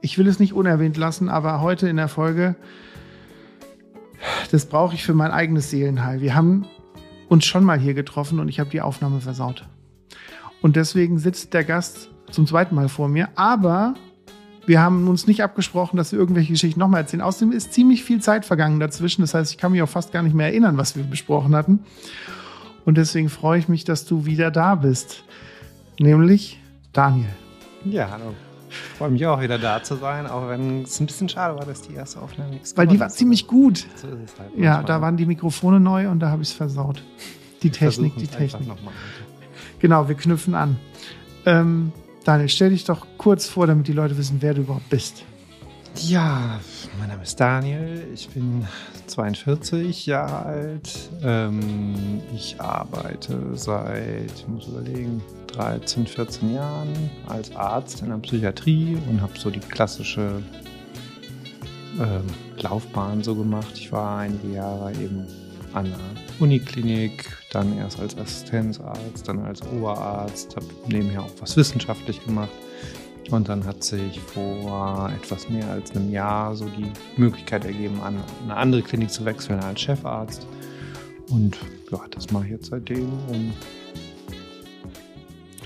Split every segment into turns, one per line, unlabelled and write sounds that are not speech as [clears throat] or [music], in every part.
ich will es nicht unerwähnt lassen, aber heute in der Folge, das brauche ich für mein eigenes Seelenheil. Wir haben uns schon mal hier getroffen und ich habe die Aufnahme versaut. Und deswegen sitzt der Gast zum zweiten Mal vor mir, aber wir haben uns nicht abgesprochen, dass wir irgendwelche Geschichten nochmal erzählen. Außerdem ist ziemlich viel Zeit vergangen dazwischen. Das heißt, ich kann mich auch fast gar nicht mehr erinnern, was wir besprochen hatten. Und deswegen freue ich mich, dass du wieder da bist. Nämlich Daniel.
Ja, hallo. Ich freue mich auch wieder da zu sein, auch wenn es ein bisschen schade war, dass die erste Aufnahme nichts
Weil die war ziemlich gut.
So ist es halt
Ja, da waren die Mikrofone neu und da habe ich es versaut. Die Technik, die Technik.
nochmal.
Genau, wir knüpfen an. Ähm, Daniel, stell dich doch kurz vor, damit die Leute wissen, wer du überhaupt bist.
Ja, mein Name ist Daniel, ich bin 42 Jahre alt. Ähm, ich arbeite seit, ich muss überlegen, 13, 14 Jahren als Arzt in der Psychiatrie und habe so die klassische ähm, Laufbahn so gemacht. Ich war einige Jahre eben an der Uniklinik, dann erst als Assistenzarzt, dann als Oberarzt, habe nebenher auch was wissenschaftlich gemacht. Und dann hat sich vor etwas mehr als einem Jahr so die Möglichkeit ergeben, an eine andere Klinik zu wechseln als Chefarzt. Und ja, das mache ich jetzt seitdem. Und,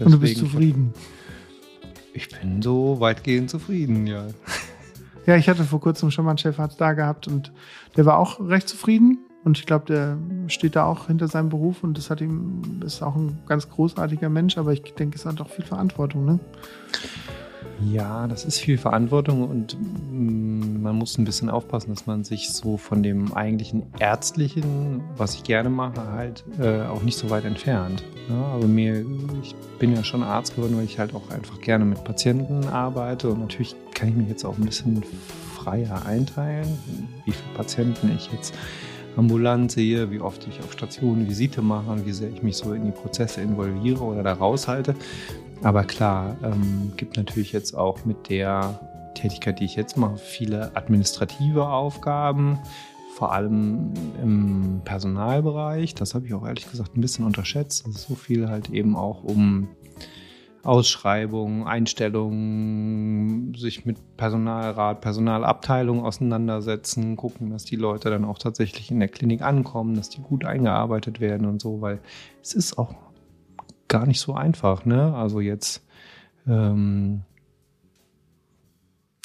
Und du bist
deswegen-
zufrieden.
Ich bin so weitgehend zufrieden, ja. [laughs]
Ja, ich hatte vor kurzem schon mal einen Chefarzt da gehabt und der war auch recht zufrieden. Und ich glaube, der steht da auch hinter seinem Beruf und das hat ihm, ist auch ein ganz großartiger Mensch, aber ich denke, es hat auch viel Verantwortung, ne?
Ja, das ist viel Verantwortung und mm, man muss ein bisschen aufpassen, dass man sich so von dem eigentlichen Ärztlichen, was ich gerne mache, halt äh, auch nicht so weit entfernt. Ja, aber mir, ich bin ja schon Arzt geworden, weil ich halt auch einfach gerne mit Patienten arbeite und natürlich kann ich mich jetzt auch ein bisschen freier einteilen, wie viele Patienten ich jetzt ambulant sehe, wie oft ich auf Stationen Visite mache und wie sehr ich mich so in die Prozesse involviere oder da raushalte. Aber klar, ähm, gibt natürlich jetzt auch mit der Tätigkeit, die ich jetzt mache, viele administrative Aufgaben, vor allem im Personalbereich. Das habe ich auch ehrlich gesagt ein bisschen unterschätzt. Es ist so viel halt eben auch um Ausschreibungen, Einstellungen, sich mit Personalrat, Personalabteilung auseinandersetzen, gucken, dass die Leute dann auch tatsächlich in der Klinik ankommen, dass die gut eingearbeitet werden und so, weil es ist auch gar nicht so einfach, ne? Also jetzt ähm,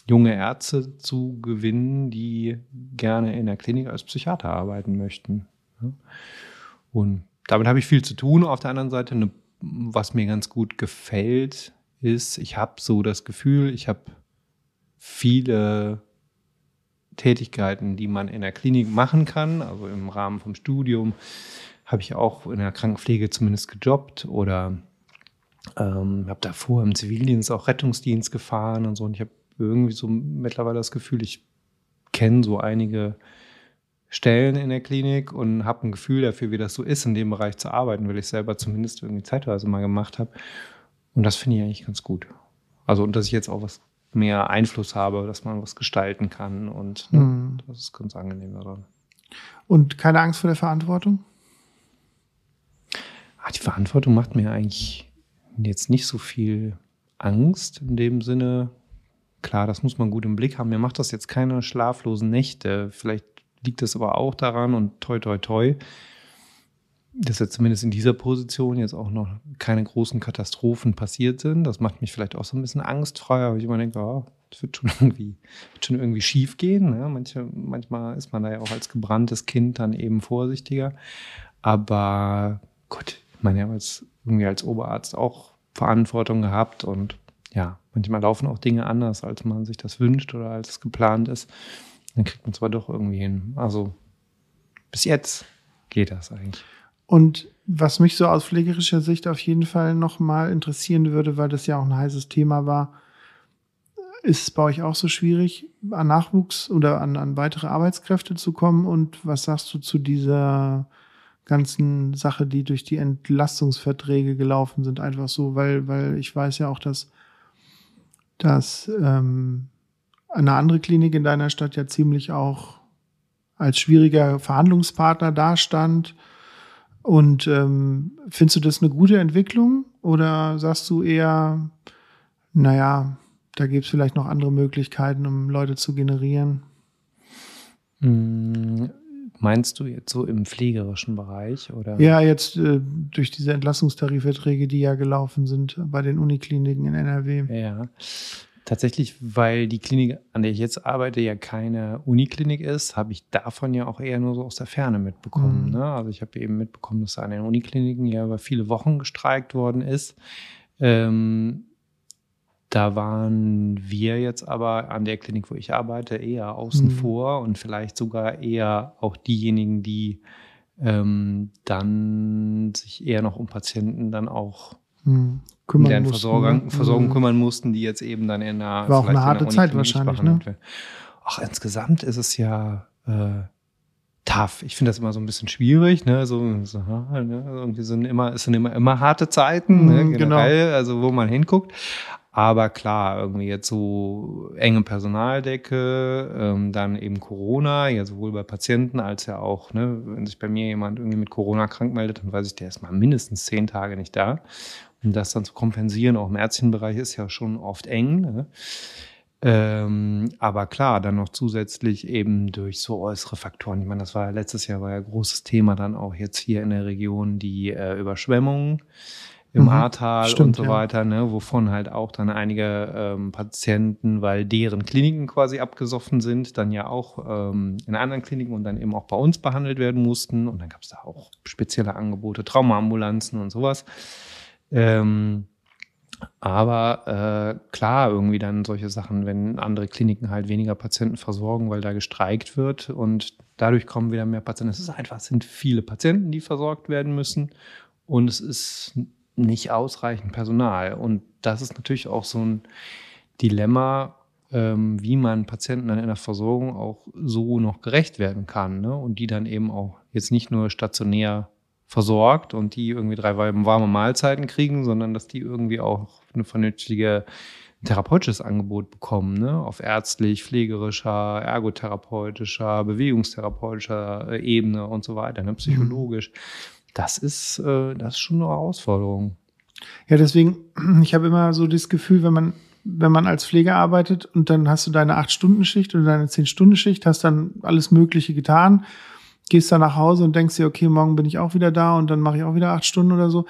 junge Ärzte zu gewinnen, die gerne in der Klinik als Psychiater arbeiten möchten. Ja? Und damit habe ich viel zu tun. Auf der anderen Seite, ne, was mir ganz gut gefällt, ist, ich habe so das Gefühl, ich habe viele Tätigkeiten, die man in der Klinik machen kann, also im Rahmen vom Studium habe ich auch in der Krankenpflege zumindest gejobbt oder ähm, habe davor im Zivildienst auch Rettungsdienst gefahren und so. Und ich habe irgendwie so mittlerweile das Gefühl, ich kenne so einige Stellen in der Klinik und habe ein Gefühl dafür, wie das so ist, in dem Bereich zu arbeiten, weil ich selber zumindest irgendwie zeitweise mal gemacht habe. Und das finde ich eigentlich ganz gut. Also, und dass ich jetzt auch was mehr Einfluss habe, dass man was gestalten kann und ne,
Mhm.
das ist ganz angenehm daran.
Und keine Angst vor der Verantwortung?
Ah, die Verantwortung macht mir eigentlich jetzt nicht so viel Angst in dem Sinne. Klar, das muss man gut im Blick haben. Mir macht das jetzt keine schlaflosen Nächte. Vielleicht liegt das aber auch daran und toi, toi, toi, dass jetzt zumindest in dieser Position jetzt auch noch keine großen Katastrophen passiert sind. Das macht mich vielleicht auch so ein bisschen angstfrei, aber ich immer denke, oh, das wird schon [laughs] irgendwie, wird schon irgendwie schief gehen. Ne? Manche, manchmal ist man da ja auch als gebranntes Kind dann eben vorsichtiger. Aber gut, meine, ich habe jetzt irgendwie als Oberarzt auch Verantwortung gehabt und ja, manchmal laufen auch Dinge anders, als man sich das wünscht oder als es geplant ist. Dann kriegt man zwar doch irgendwie hin. Also bis jetzt geht das eigentlich.
Und was mich so aus pflegerischer Sicht auf jeden Fall nochmal interessieren würde, weil das ja auch ein heißes Thema war, ist es bei euch auch so schwierig, an Nachwuchs oder an, an weitere Arbeitskräfte zu kommen? Und was sagst du zu dieser ganzen Sache, die durch die Entlastungsverträge gelaufen sind, einfach so, weil, weil ich weiß ja auch, dass, dass ähm, eine andere Klinik in deiner Stadt ja ziemlich auch als schwieriger Verhandlungspartner dastand. Und ähm, findest du das eine gute Entwicklung oder sagst du eher, naja, da gibt es vielleicht noch andere Möglichkeiten, um Leute zu generieren?
Meinst du jetzt so im pflegerischen Bereich oder?
Ja, jetzt äh, durch diese Entlassungstarifverträge, die ja gelaufen sind bei den Unikliniken in NRW.
Ja. Tatsächlich, weil die Klinik, an der ich jetzt arbeite, ja keine Uniklinik ist, habe ich davon ja auch eher nur so aus der Ferne mitbekommen. Mhm. Ne? Also ich habe eben mitbekommen, dass an den Unikliniken ja über viele Wochen gestreikt worden ist. Ähm, da waren wir jetzt aber an der Klinik, wo ich arbeite, eher außen mhm. vor und vielleicht sogar eher auch diejenigen, die ähm, dann sich eher noch um Patienten dann auch mhm. kümmern deren mussten, Versorgung, ne? Versorgung mhm. kümmern mussten, die jetzt eben dann in der
war auch eine harte Zeit wahrscheinlich. Ne?
Ach, insgesamt ist es ja äh, tough. Ich finde das immer so ein bisschen schwierig, ne? So, so ne? irgendwie sind immer, es sind immer, immer harte Zeiten, ne? Mhm, genau. generell, genau. also wo man hinguckt. Aber klar, irgendwie jetzt so enge Personaldecke, ähm, dann eben Corona, ja sowohl bei Patienten als ja auch, ne, wenn sich bei mir jemand irgendwie mit Corona krank meldet, dann weiß ich, der ist mal mindestens zehn Tage nicht da. Und das dann zu kompensieren, auch im ärztlichen Bereich, ist ja schon oft eng. Ne? Ähm, aber klar, dann noch zusätzlich eben durch so äußere Faktoren. Ich meine, das war ja letztes Jahr war ja großes Thema dann auch jetzt hier in der Region die äh, Überschwemmungen im mhm, Ahrtal stimmt, und so weiter, ne, wovon halt auch dann einige ähm, Patienten, weil deren Kliniken quasi abgesoffen sind, dann ja auch ähm, in anderen Kliniken und dann eben auch bei uns behandelt werden mussten. Und dann gab es da auch spezielle Angebote, Traumaambulanzen und sowas. Ähm, aber äh, klar, irgendwie dann solche Sachen, wenn andere Kliniken halt weniger Patienten versorgen, weil da gestreikt wird und dadurch kommen wieder mehr Patienten. Es ist einfach, es sind viele Patienten, die versorgt werden müssen. Und es ist nicht ausreichend Personal. Und das ist natürlich auch so ein Dilemma, ähm, wie man Patienten dann in der Versorgung auch so noch gerecht werden kann. Ne? Und die dann eben auch jetzt nicht nur stationär versorgt und die irgendwie drei warme Mahlzeiten kriegen, sondern dass die irgendwie auch eine vernünftige therapeutisches Angebot bekommen, ne? auf ärztlich, pflegerischer, ergotherapeutischer, bewegungstherapeutischer äh, Ebene und so weiter, ne? psychologisch. Das ist, äh, das ist schon eine Herausforderung.
Ja, deswegen, [clears throat] ich habe immer so das Gefühl, wenn man, wenn man als Pfleger arbeitet und dann hast du deine acht Stunden Schicht oder deine zehn Stunden Schicht, hast dann alles Mögliche getan, gehst dann nach Hause und denkst dir, okay, morgen bin ich auch wieder da und dann mache ich auch wieder acht Stunden oder so.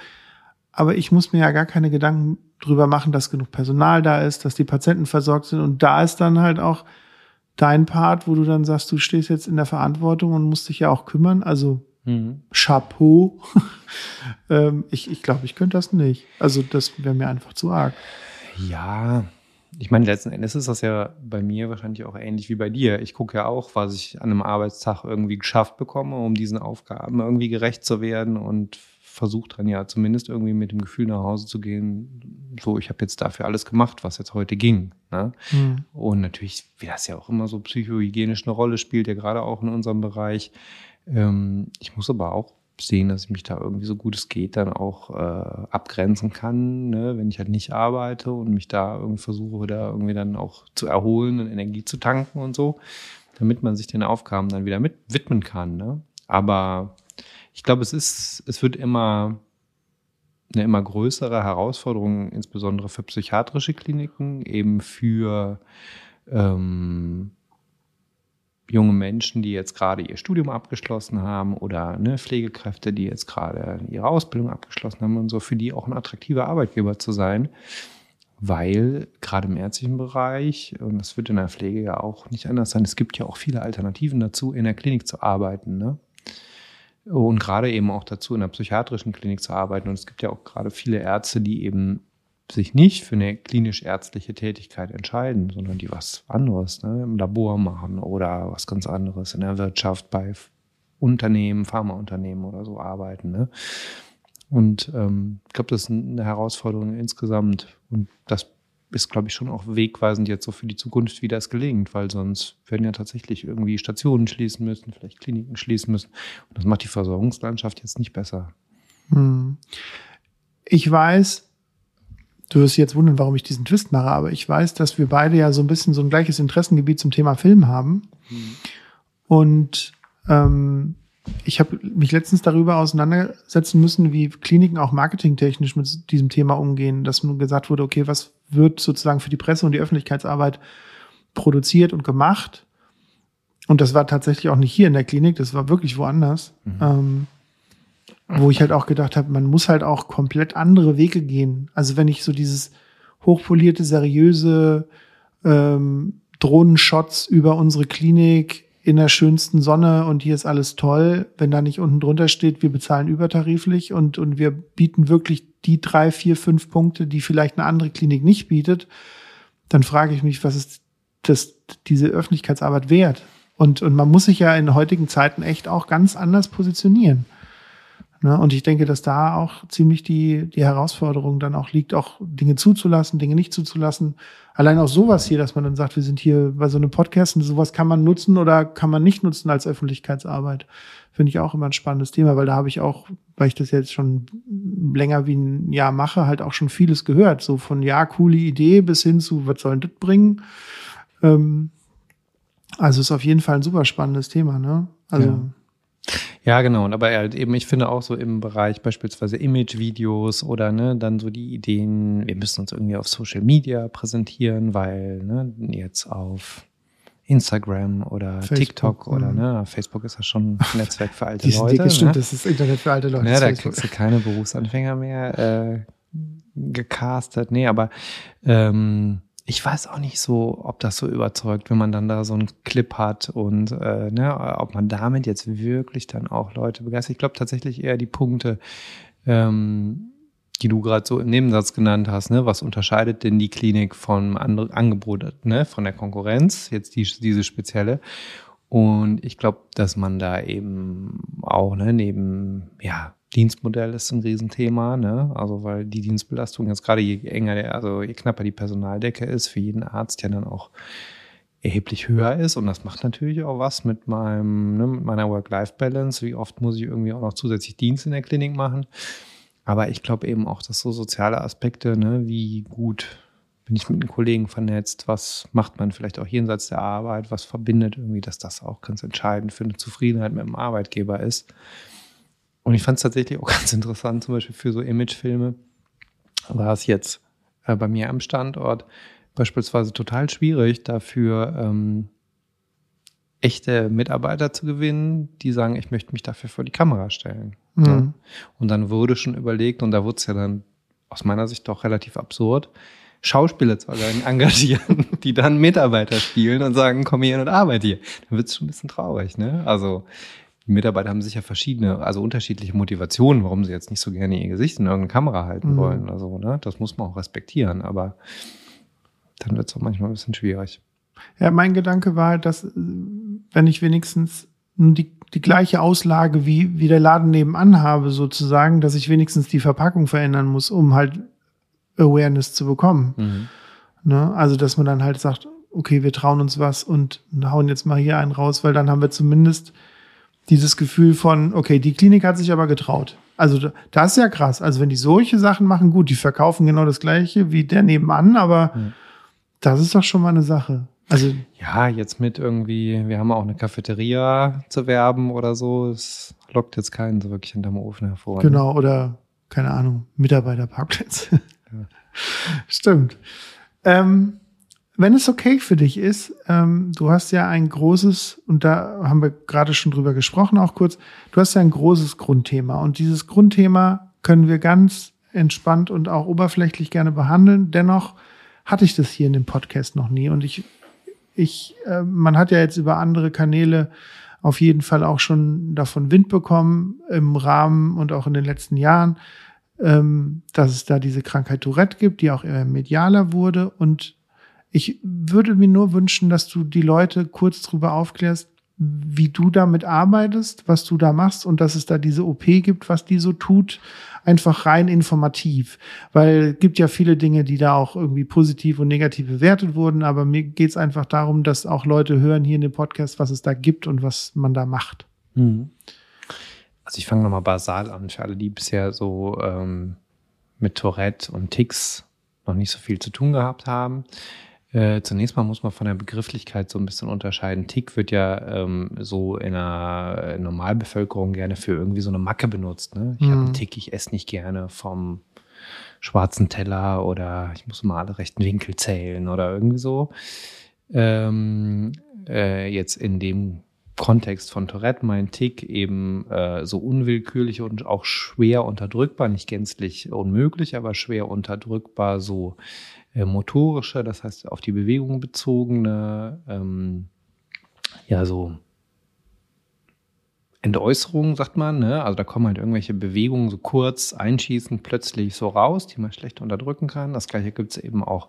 Aber ich muss mir ja gar keine Gedanken drüber machen, dass genug Personal da ist, dass die Patienten versorgt sind und da ist dann halt auch dein Part, wo du dann sagst, du stehst jetzt in der Verantwortung und musst dich ja auch kümmern. Also Mhm. Chapeau. [laughs] ähm, ich ich glaube, ich könnte das nicht. Also das wäre mir einfach zu arg.
Ja, ich meine, letzten Endes ist das ja bei mir wahrscheinlich auch ähnlich wie bei dir. Ich gucke ja auch, was ich an einem Arbeitstag irgendwie geschafft bekomme, um diesen Aufgaben irgendwie gerecht zu werden und versuche dann ja zumindest irgendwie mit dem Gefühl nach Hause zu gehen, so, ich habe jetzt dafür alles gemacht, was jetzt heute ging. Ne? Mhm. Und natürlich, wie das ja auch immer so psychohygienisch eine Rolle spielt, ja gerade auch in unserem Bereich, ähm, ich muss aber auch sehen, dass ich mich da irgendwie so gut es geht dann auch äh, abgrenzen kann, ne? wenn ich halt nicht arbeite und mich da irgendwie versuche, da irgendwie dann auch zu erholen und Energie zu tanken und so, damit man sich den Aufgaben dann wieder mit widmen kann. Ne? Aber ich glaube, es ist, es wird immer eine immer größere Herausforderung, insbesondere für psychiatrische Kliniken, eben für ähm, junge Menschen, die jetzt gerade ihr Studium abgeschlossen haben oder ne, Pflegekräfte, die jetzt gerade ihre Ausbildung abgeschlossen haben und so, für die auch ein attraktiver Arbeitgeber zu sein, weil gerade im ärztlichen Bereich, und das wird in der Pflege ja auch nicht anders sein, es gibt ja auch viele Alternativen dazu, in der Klinik zu arbeiten. Ne? Und gerade eben auch dazu, in der psychiatrischen Klinik zu arbeiten. Und es gibt ja auch gerade viele Ärzte, die eben sich nicht für eine klinisch-ärztliche Tätigkeit entscheiden, sondern die was anderes ne, im Labor machen oder was ganz anderes in der Wirtschaft bei Unternehmen, Pharmaunternehmen oder so arbeiten. Ne? Und ähm, ich glaube, das ist eine Herausforderung insgesamt. Und das ist, glaube ich, schon auch wegweisend jetzt so für die Zukunft, wie das gelingt, weil sonst werden ja tatsächlich irgendwie Stationen schließen müssen, vielleicht Kliniken schließen müssen. Und das macht die Versorgungslandschaft jetzt nicht besser. Hm.
Ich weiß, du wirst jetzt wundern, warum ich diesen Twist mache, aber ich weiß, dass wir beide ja so ein bisschen so ein gleiches Interessengebiet zum Thema Film haben. Hm. Und ähm, ich habe mich letztens darüber auseinandersetzen müssen, wie Kliniken auch marketingtechnisch mit diesem Thema umgehen, dass nun gesagt wurde, okay, was wird sozusagen für die Presse und die Öffentlichkeitsarbeit produziert und gemacht? Und das war tatsächlich auch nicht hier in der Klinik, das war wirklich woanders. Mhm. Ähm, wo ich halt auch gedacht habe, man muss halt auch komplett andere Wege gehen. Also wenn ich so dieses hochpolierte, seriöse ähm, Drohnenshots über unsere Klinik in der schönsten Sonne und hier ist alles toll, wenn da nicht unten drunter steht, wir bezahlen übertariflich und, und wir bieten wirklich die drei, vier, fünf Punkte, die vielleicht eine andere Klinik nicht bietet, dann frage ich mich, was ist das, diese Öffentlichkeitsarbeit wert? Und, und man muss sich ja in heutigen Zeiten echt auch ganz anders positionieren. Ne? Und ich denke, dass da auch ziemlich die, die Herausforderung dann auch liegt, auch Dinge zuzulassen, Dinge nicht zuzulassen. Allein auch sowas hier, dass man dann sagt, wir sind hier bei so einem Podcast und sowas kann man nutzen oder kann man nicht nutzen als Öffentlichkeitsarbeit. Finde ich auch immer ein spannendes Thema, weil da habe ich auch, weil ich das jetzt schon länger wie ein Jahr mache, halt auch schon vieles gehört. So von ja, coole Idee bis hin zu, was soll das bringen? Ähm, also ist auf jeden Fall ein super spannendes Thema, ne? Also. Ja.
Ja, genau. Und aber halt eben, ich finde auch so im Bereich beispielsweise Image-Videos oder ne, dann so die Ideen, wir müssen uns irgendwie auf Social Media präsentieren, weil ne, jetzt auf Instagram oder Facebook, TikTok oder mhm. ne, Facebook ist ja schon ein [laughs] Netzwerk für alte Leute. Dicke,
ne? stimmt, das ist Internet für alte Leute.
Ja, da kriegst du keine Berufsanfänger mehr äh, gecastet. Nee, aber ähm, ich weiß auch nicht so, ob das so überzeugt, wenn man dann da so einen Clip hat und äh, ne, ob man damit jetzt wirklich dann auch Leute begeistert. Ich glaube tatsächlich eher die Punkte, ähm, die du gerade so im Nebensatz genannt hast, ne? Was unterscheidet denn die Klinik vom anderen Angebot, ne, von der Konkurrenz, jetzt die, diese spezielle? Und ich glaube, dass man da eben auch, ne, neben, ja, Dienstmodell ist ein Riesenthema, ne? Also weil die Dienstbelastung jetzt gerade je enger, also je knapper die Personaldecke ist, für jeden Arzt ja dann auch erheblich höher ist. Und das macht natürlich auch was mit meinem, ne, mit meiner Work-Life-Balance. Wie oft muss ich irgendwie auch noch zusätzlich Dienst in der Klinik machen? Aber ich glaube eben auch, dass so soziale Aspekte, ne, wie gut bin ich mit den Kollegen vernetzt, was macht man vielleicht auch jenseits der Arbeit, was verbindet irgendwie, dass das auch ganz entscheidend für eine Zufriedenheit mit dem Arbeitgeber ist. Und ich fand es tatsächlich auch [laughs] ganz interessant, zum Beispiel für so Imagefilme war es jetzt äh, bei mir am Standort beispielsweise total schwierig, dafür ähm, echte Mitarbeiter zu gewinnen, die sagen, ich möchte mich dafür vor die Kamera stellen. Mhm. Ja. Und dann wurde schon überlegt, und da wurde es ja dann aus meiner Sicht doch relativ absurd, Schauspieler zu [laughs] engagieren, die dann Mitarbeiter spielen und sagen, komm hier und arbeite hier. Dann wird es schon ein bisschen traurig, ne? Also die Mitarbeiter haben sicher verschiedene, also unterschiedliche Motivationen, warum sie jetzt nicht so gerne ihr Gesicht in irgendeine Kamera halten mhm. wollen oder so. Ne? Das muss man auch respektieren, aber dann wird es auch manchmal ein bisschen schwierig.
Ja, mein Gedanke war, halt, dass wenn ich wenigstens die, die gleiche Auslage wie, wie der Laden nebenan habe, sozusagen, dass ich wenigstens die Verpackung verändern muss, um halt Awareness zu bekommen. Mhm. Ne? Also, dass man dann halt sagt, okay, wir trauen uns was und hauen jetzt mal hier einen raus, weil dann haben wir zumindest dieses Gefühl von, okay, die Klinik hat sich aber getraut. Also das ist ja krass. Also wenn die solche Sachen machen, gut, die verkaufen genau das gleiche wie der nebenan, aber mhm. das ist doch schon mal eine Sache. Also
ja, jetzt mit irgendwie, wir haben auch eine Cafeteria zu werben oder so, es lockt jetzt keinen so wirklich hinterm Ofen hervor.
Ne? Genau, oder keine Ahnung, Mitarbeiterparkplätze. Ja. [laughs] Stimmt. Ähm, wenn es okay für dich ist, ähm, du hast ja ein großes, und da haben wir gerade schon drüber gesprochen, auch kurz, du hast ja ein großes Grundthema. Und dieses Grundthema können wir ganz entspannt und auch oberflächlich gerne behandeln. Dennoch hatte ich das hier in dem Podcast noch nie. Und ich, ich, äh, man hat ja jetzt über andere Kanäle auf jeden Fall auch schon davon Wind bekommen im Rahmen und auch in den letzten Jahren, ähm, dass es da diese Krankheit Tourette gibt, die auch eher medialer wurde und ich würde mir nur wünschen, dass du die Leute kurz darüber aufklärst, wie du damit arbeitest, was du da machst und dass es da diese OP gibt, was die so tut, einfach rein informativ. Weil es gibt ja viele Dinge, die da auch irgendwie positiv und negativ bewertet wurden, aber mir geht es einfach darum, dass auch Leute hören hier in dem Podcast, was es da gibt und was man da macht. Mhm.
Also ich fange nochmal basal an, für alle, die bisher so ähm, mit Tourette und Ticks noch nicht so viel zu tun gehabt haben. Äh, zunächst mal muss man von der Begrifflichkeit so ein bisschen unterscheiden. Tick wird ja ähm, so in der Normalbevölkerung gerne für irgendwie so eine Macke benutzt. Ne? Ich mhm. habe einen Tick, ich esse nicht gerne vom schwarzen Teller oder ich muss mal alle rechten Winkel zählen oder irgendwie so. Ähm, äh, jetzt in dem Kontext von Tourette mein Tick eben äh, so unwillkürlich und auch schwer unterdrückbar, nicht gänzlich unmöglich, aber schwer unterdrückbar, so äh, motorische, das heißt auf die Bewegung bezogene, ähm, ja, so Entäußerungen, sagt man. Ne? Also da kommen halt irgendwelche Bewegungen so kurz einschießen, plötzlich so raus, die man schlecht unterdrücken kann. Das gleiche gibt es eben auch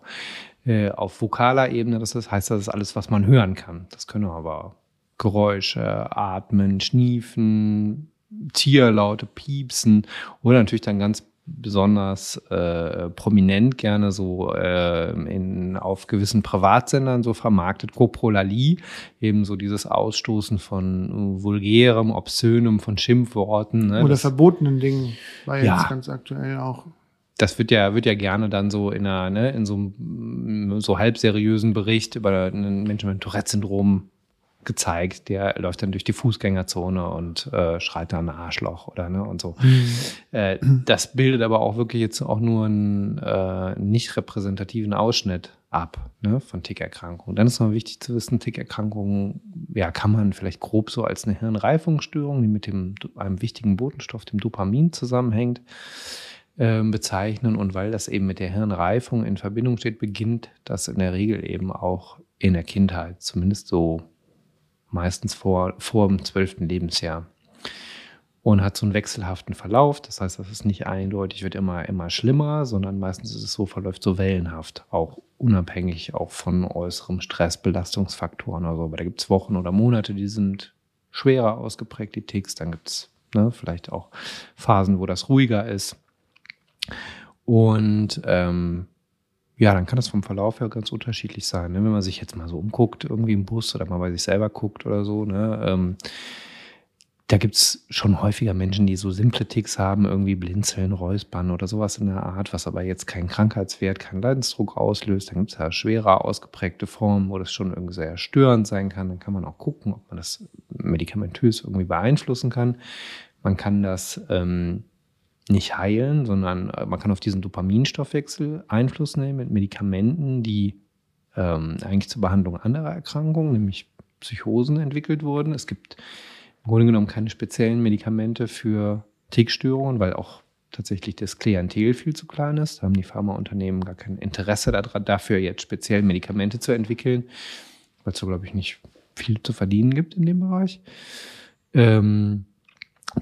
äh, auf vokaler Ebene. Das heißt, das ist alles, was man hören kann. Das können aber Geräusche, Atmen, Schniefen, Tierlaute, Piepsen oder natürlich dann ganz besonders äh, prominent gerne so äh, in, auf gewissen Privatsendern so vermarktet, Coprolalie, eben so dieses Ausstoßen von vulgärem, obszönem, von Schimpfworten.
Ne? Oder das, verbotenen Dingen war ja, jetzt ganz aktuell auch.
Das wird ja, wird ja gerne dann so in einer, ne, in so einem so halbseriösen Bericht über einen Menschen mit Tourette-Syndrom gezeigt, der läuft dann durch die Fußgängerzone und äh, schreit dann ein Arschloch oder ne und so. Mhm. Äh, das bildet aber auch wirklich jetzt auch nur einen äh, nicht repräsentativen Ausschnitt ab ne, von Tickerkrankungen. Dann ist noch wichtig zu wissen, Tickerkrankungen, ja, kann man vielleicht grob so als eine Hirnreifungsstörung, die mit dem einem wichtigen Botenstoff, dem Dopamin, zusammenhängt, äh, bezeichnen. Und weil das eben mit der Hirnreifung in Verbindung steht, beginnt das in der Regel eben auch in der Kindheit, zumindest so meistens vor, vor dem zwölften Lebensjahr. Und hat so einen wechselhaften Verlauf. Das heißt, das ist nicht eindeutig, wird immer, immer schlimmer, sondern meistens ist es so, verläuft so wellenhaft, auch unabhängig auch von äußerem Stress, Belastungsfaktoren oder so. Aber da gibt es Wochen oder Monate, die sind schwerer ausgeprägt, die Ticks. Dann gibt es ne, vielleicht auch Phasen, wo das ruhiger ist. Und ähm, ja, dann kann das vom Verlauf her ganz unterschiedlich sein. Ne? Wenn man sich jetzt mal so umguckt, irgendwie im Bus oder mal bei sich selber guckt oder so, ne? Ähm, da gibt's schon häufiger Menschen, die so simple Ticks haben, irgendwie blinzeln, räuspern oder sowas in der Art, was aber jetzt keinen Krankheitswert, keinen Leidensdruck auslöst. Dann gibt's ja schwerer ausgeprägte Formen, wo das schon irgendwie sehr störend sein kann. Dann kann man auch gucken, ob man das medikamentös irgendwie beeinflussen kann. Man kann das ähm, nicht heilen, sondern äh, man kann auf diesen Dopaminstoffwechsel Einfluss nehmen mit Medikamenten, die ähm, eigentlich zur Behandlung anderer Erkrankungen, nämlich Psychosen, entwickelt wurden. Es gibt im Grunde genommen keine speziellen Medikamente für Tickstörungen, weil auch tatsächlich das Klientel viel zu klein ist. Da haben die Pharmaunternehmen gar kein Interesse daran, dafür jetzt speziell Medikamente zu entwickeln, weil es so, glaube ich, nicht viel zu verdienen gibt in dem Bereich. Ähm,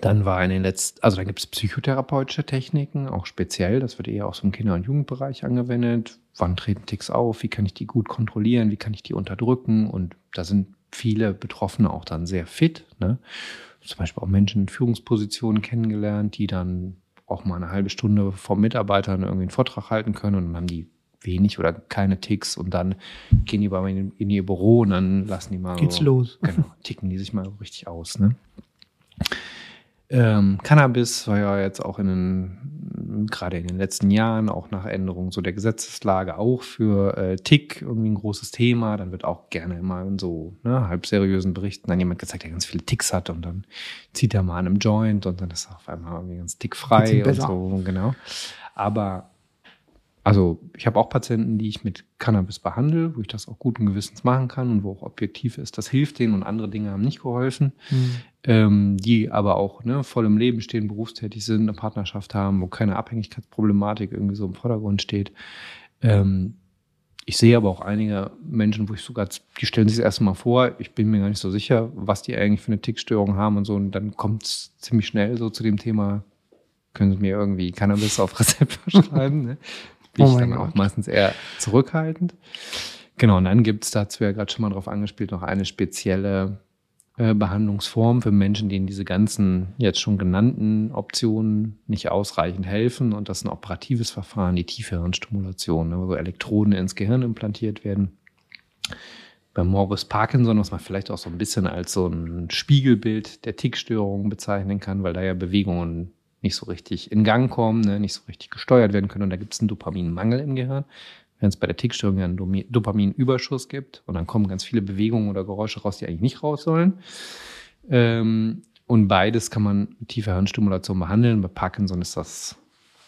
dann war in den letzten, also da gibt es psychotherapeutische Techniken, auch speziell, das wird eher auch so im Kinder- und Jugendbereich angewendet. Wann treten Ticks auf? Wie kann ich die gut kontrollieren? Wie kann ich die unterdrücken? Und da sind viele Betroffene auch dann sehr fit. Ne? Zum Beispiel auch Menschen in Führungspositionen kennengelernt, die dann auch mal eine halbe Stunde vor Mitarbeitern irgendwie einen Vortrag halten können und dann haben die wenig oder keine Ticks und dann gehen die bei mir in, ihr Büro und dann lassen die mal
Geht's
so,
los.
Genau, ticken die sich mal richtig aus. Ne? Ähm, Cannabis war ja jetzt auch in den, gerade in den letzten Jahren, auch nach Änderung so der Gesetzeslage, auch für äh, Tick irgendwie ein großes Thema. Dann wird auch gerne immer in so ne, halb seriösen Berichten dann jemand gezeigt, der ganz viele Ticks hat und dann zieht er mal an einem Joint und dann ist er auf einmal irgendwie ganz tickfrei und so, genau. Aber also ich habe auch Patienten, die ich mit Cannabis behandle, wo ich das auch guten Gewissens machen kann und wo auch objektiv ist, das hilft denen und andere Dinge haben nicht geholfen, mhm. ähm, die aber auch ne, voll im Leben stehen, berufstätig sind, eine Partnerschaft haben, wo keine Abhängigkeitsproblematik irgendwie so im Vordergrund steht. Ähm, ich sehe aber auch einige Menschen, wo ich sogar, die stellen sich das erste Mal vor, ich bin mir gar nicht so sicher, was die eigentlich für eine Tickstörung haben und so. Und dann kommt es ziemlich schnell so zu dem Thema, können Sie mir irgendwie Cannabis auf Rezept [laughs] verschreiben? Ne? Bin oh ich dann Gott. auch meistens eher zurückhaltend. Genau, und dann gibt es dazu ja gerade schon mal drauf angespielt, noch eine spezielle äh, Behandlungsform für Menschen, denen diese ganzen jetzt schon genannten Optionen nicht ausreichend helfen. Und das ist ein operatives Verfahren, die Tiefhirnstimulation, ne, wo Elektroden ins Gehirn implantiert werden. Bei Morbus Parkinson, was man vielleicht auch so ein bisschen als so ein Spiegelbild der Tickstörungen bezeichnen kann, weil da ja Bewegungen nicht so richtig in Gang kommen, ne, nicht so richtig gesteuert werden können. Und da gibt es einen Dopaminmangel im Gehirn wenn es bei der Tickstörung ja einen Dopaminüberschuss gibt und dann kommen ganz viele Bewegungen oder Geräusche raus, die eigentlich nicht raus sollen. Ähm, und beides kann man mit tiefer Hirnstimulation behandeln. Bei Parkinson ist das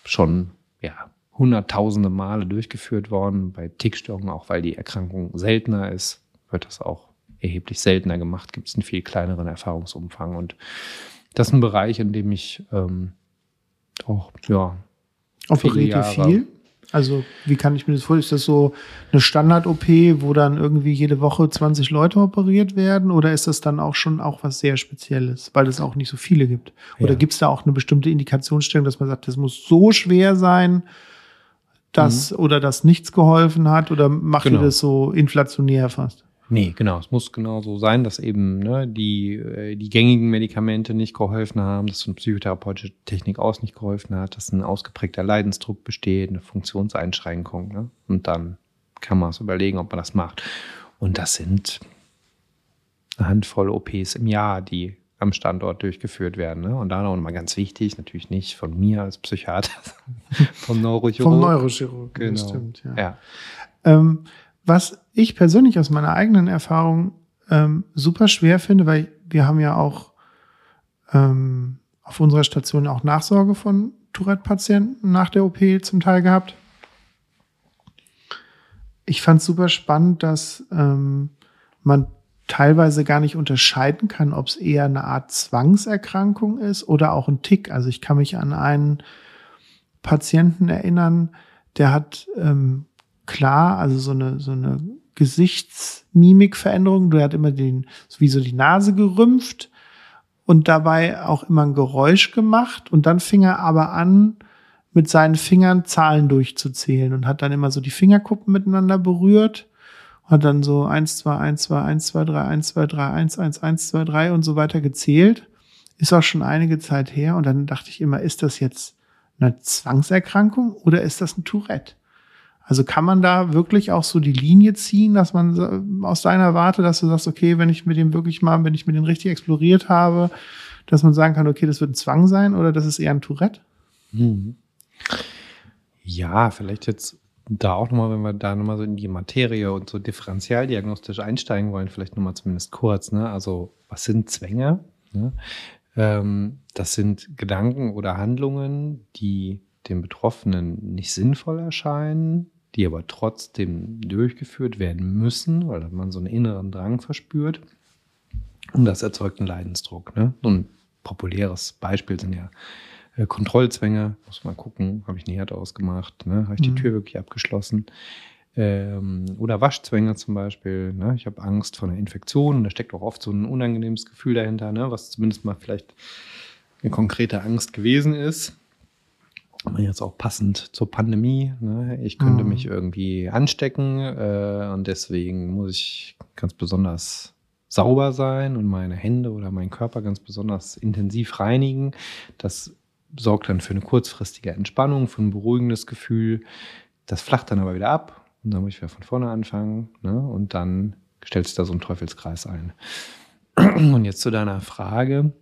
schon ja, hunderttausende Male durchgeführt worden. Bei Tickstörungen, auch weil die Erkrankung seltener ist, wird das auch erheblich seltener gemacht, gibt es einen viel kleineren Erfahrungsumfang. Und das ist ein Bereich, in dem ich ähm, auch, ja,
Operiert ihr viel? Also, wie kann ich mir das vorstellen? Ist das so eine Standard-OP, wo dann irgendwie jede Woche 20 Leute operiert werden? Oder ist das dann auch schon auch was sehr Spezielles, weil es auch nicht so viele gibt? Oder ja. gibt es da auch eine bestimmte Indikationsstellung, dass man sagt, das muss so schwer sein, dass mhm. oder dass nichts geholfen hat? Oder macht genau. ihr das so inflationär fast?
Nee, genau. Es muss genau so sein, dass eben ne, die, äh, die gängigen Medikamente nicht geholfen haben, dass so eine psychotherapeutische Technik aus nicht geholfen hat, dass ein ausgeprägter Leidensdruck besteht, eine Funktionseinschränkung. Ne? Und dann kann man es überlegen, ob man das macht. Und das sind eine Handvoll OPs im Jahr, die am Standort durchgeführt werden. Ne? Und da noch mal ganz wichtig, natürlich nicht von mir als Psychiater, [laughs] vom Neurochirurg.
Vom Neurochirurg, genau. stimmt, ja. ja. Ähm, was ich persönlich aus meiner eigenen Erfahrung ähm, super schwer finde, weil wir haben ja auch ähm, auf unserer Station auch Nachsorge von Tourette-Patienten nach der OP zum Teil gehabt. Ich fand es super spannend, dass ähm, man teilweise gar nicht unterscheiden kann, ob es eher eine Art Zwangserkrankung ist oder auch ein Tick. Also ich kann mich an einen Patienten erinnern, der hat ähm, klar, also so eine, so eine Gesichtsmimikveränderung. Der hat immer den, wie so die Nase gerümpft und dabei auch immer ein Geräusch gemacht und dann fing er aber an, mit seinen Fingern Zahlen durchzuzählen und hat dann immer so die Fingerkuppen miteinander berührt. Hat dann so 1, 2, 1, 2, 1, 2, 3, 1, 2, 3, 1, 1, 1, 2, 3 und so weiter gezählt. Ist auch schon einige Zeit her. Und dann dachte ich immer, ist das jetzt eine Zwangserkrankung oder ist das ein Tourette? Also kann man da wirklich auch so die Linie ziehen, dass man aus deiner Warte, dass du sagst, okay, wenn ich mit dem wirklich mal, wenn ich mit dem richtig exploriert habe, dass man sagen kann, okay, das wird ein Zwang sein oder das ist eher ein Tourette?
Hm. Ja, vielleicht jetzt da auch nochmal, wenn wir da nochmal so in die Materie und so differenzialdiagnostisch einsteigen wollen, vielleicht nochmal zumindest kurz, ne? Also, was sind Zwänge? Ne? Ähm, das sind Gedanken oder Handlungen, die dem Betroffenen nicht sinnvoll erscheinen, die aber trotzdem durchgeführt werden müssen, weil man so einen inneren Drang verspürt. Und das erzeugt einen Leidensdruck. Ne? So ein populäres Beispiel sind ja äh, Kontrollzwänge. Muss man gucken, habe ich einen Herd ausgemacht, ne? habe ich die mhm. Tür wirklich abgeschlossen. Ähm, oder Waschzwänge zum Beispiel. Ne? Ich habe Angst vor einer Infektion. Da steckt auch oft so ein unangenehmes Gefühl dahinter, ne? was zumindest mal vielleicht eine konkrete Angst gewesen ist jetzt auch passend zur Pandemie. Ne? Ich könnte mhm. mich irgendwie anstecken äh, und deswegen muss ich ganz besonders sauber sein und meine Hände oder meinen Körper ganz besonders intensiv reinigen. Das sorgt dann für eine kurzfristige Entspannung, für ein beruhigendes Gefühl. Das flacht dann aber wieder ab und dann muss ich wieder von vorne anfangen ne? und dann stellt sich da so ein Teufelskreis ein. [clears throat] Und jetzt zu deiner Frage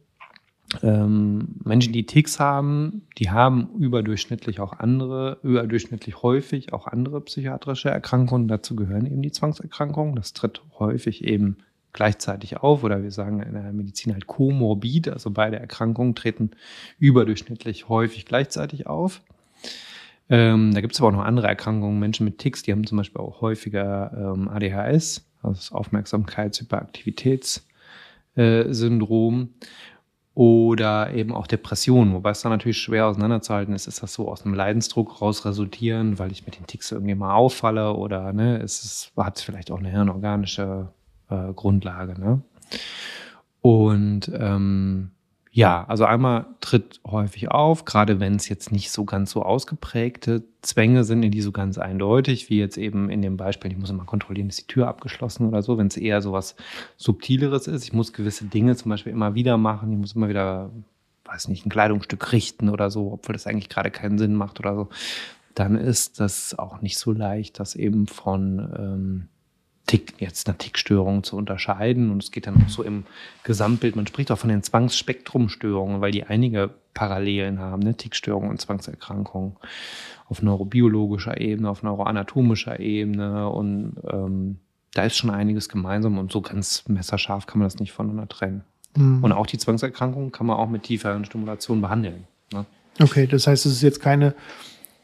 ähm, Menschen, die Ticks haben, die haben überdurchschnittlich auch andere, überdurchschnittlich häufig auch andere psychiatrische Erkrankungen. Dazu gehören eben die Zwangserkrankungen. Das tritt häufig eben gleichzeitig auf oder wir sagen in der Medizin halt komorbid, also beide Erkrankungen treten überdurchschnittlich häufig gleichzeitig auf. Ähm, da gibt es aber auch noch andere Erkrankungen. Menschen mit Ticks, die haben zum Beispiel auch häufiger ähm, ADHS, also das Aufmerksamkeitshyperaktivitätssyndrom. Äh, oder eben auch Depressionen, wobei es dann natürlich schwer auseinanderzuhalten ist, ist das so aus einem Leidensdruck raus resultieren, weil ich mit den Ticks irgendwie mal auffalle oder ne, ist es hat vielleicht auch eine hirnorganische äh, Grundlage. Ne? Und ähm, Ja, also einmal tritt häufig auf, gerade wenn es jetzt nicht so ganz so ausgeprägte Zwänge sind, in die so ganz eindeutig, wie jetzt eben in dem Beispiel, ich muss immer kontrollieren, ist die Tür abgeschlossen oder so, wenn es eher so was Subtileres ist. Ich muss gewisse Dinge zum Beispiel immer wieder machen, ich muss immer wieder, weiß nicht, ein Kleidungsstück richten oder so, obwohl das eigentlich gerade keinen Sinn macht oder so, dann ist das auch nicht so leicht, das eben von ähm, Tick, jetzt eine Tickstörung zu unterscheiden. Und es geht dann auch so im Gesamtbild. Man spricht auch von den Zwangsspektrumstörungen, weil die einige Parallelen haben, ne? Tickstörungen und Zwangserkrankungen auf neurobiologischer Ebene, auf neuroanatomischer Ebene. Und ähm, da ist schon einiges gemeinsam und so ganz messerscharf kann man das nicht voneinander trennen. Mhm. Und auch die Zwangserkrankungen kann man auch mit tieferen Stimulationen behandeln. Ne?
Okay, das heißt, es ist jetzt keine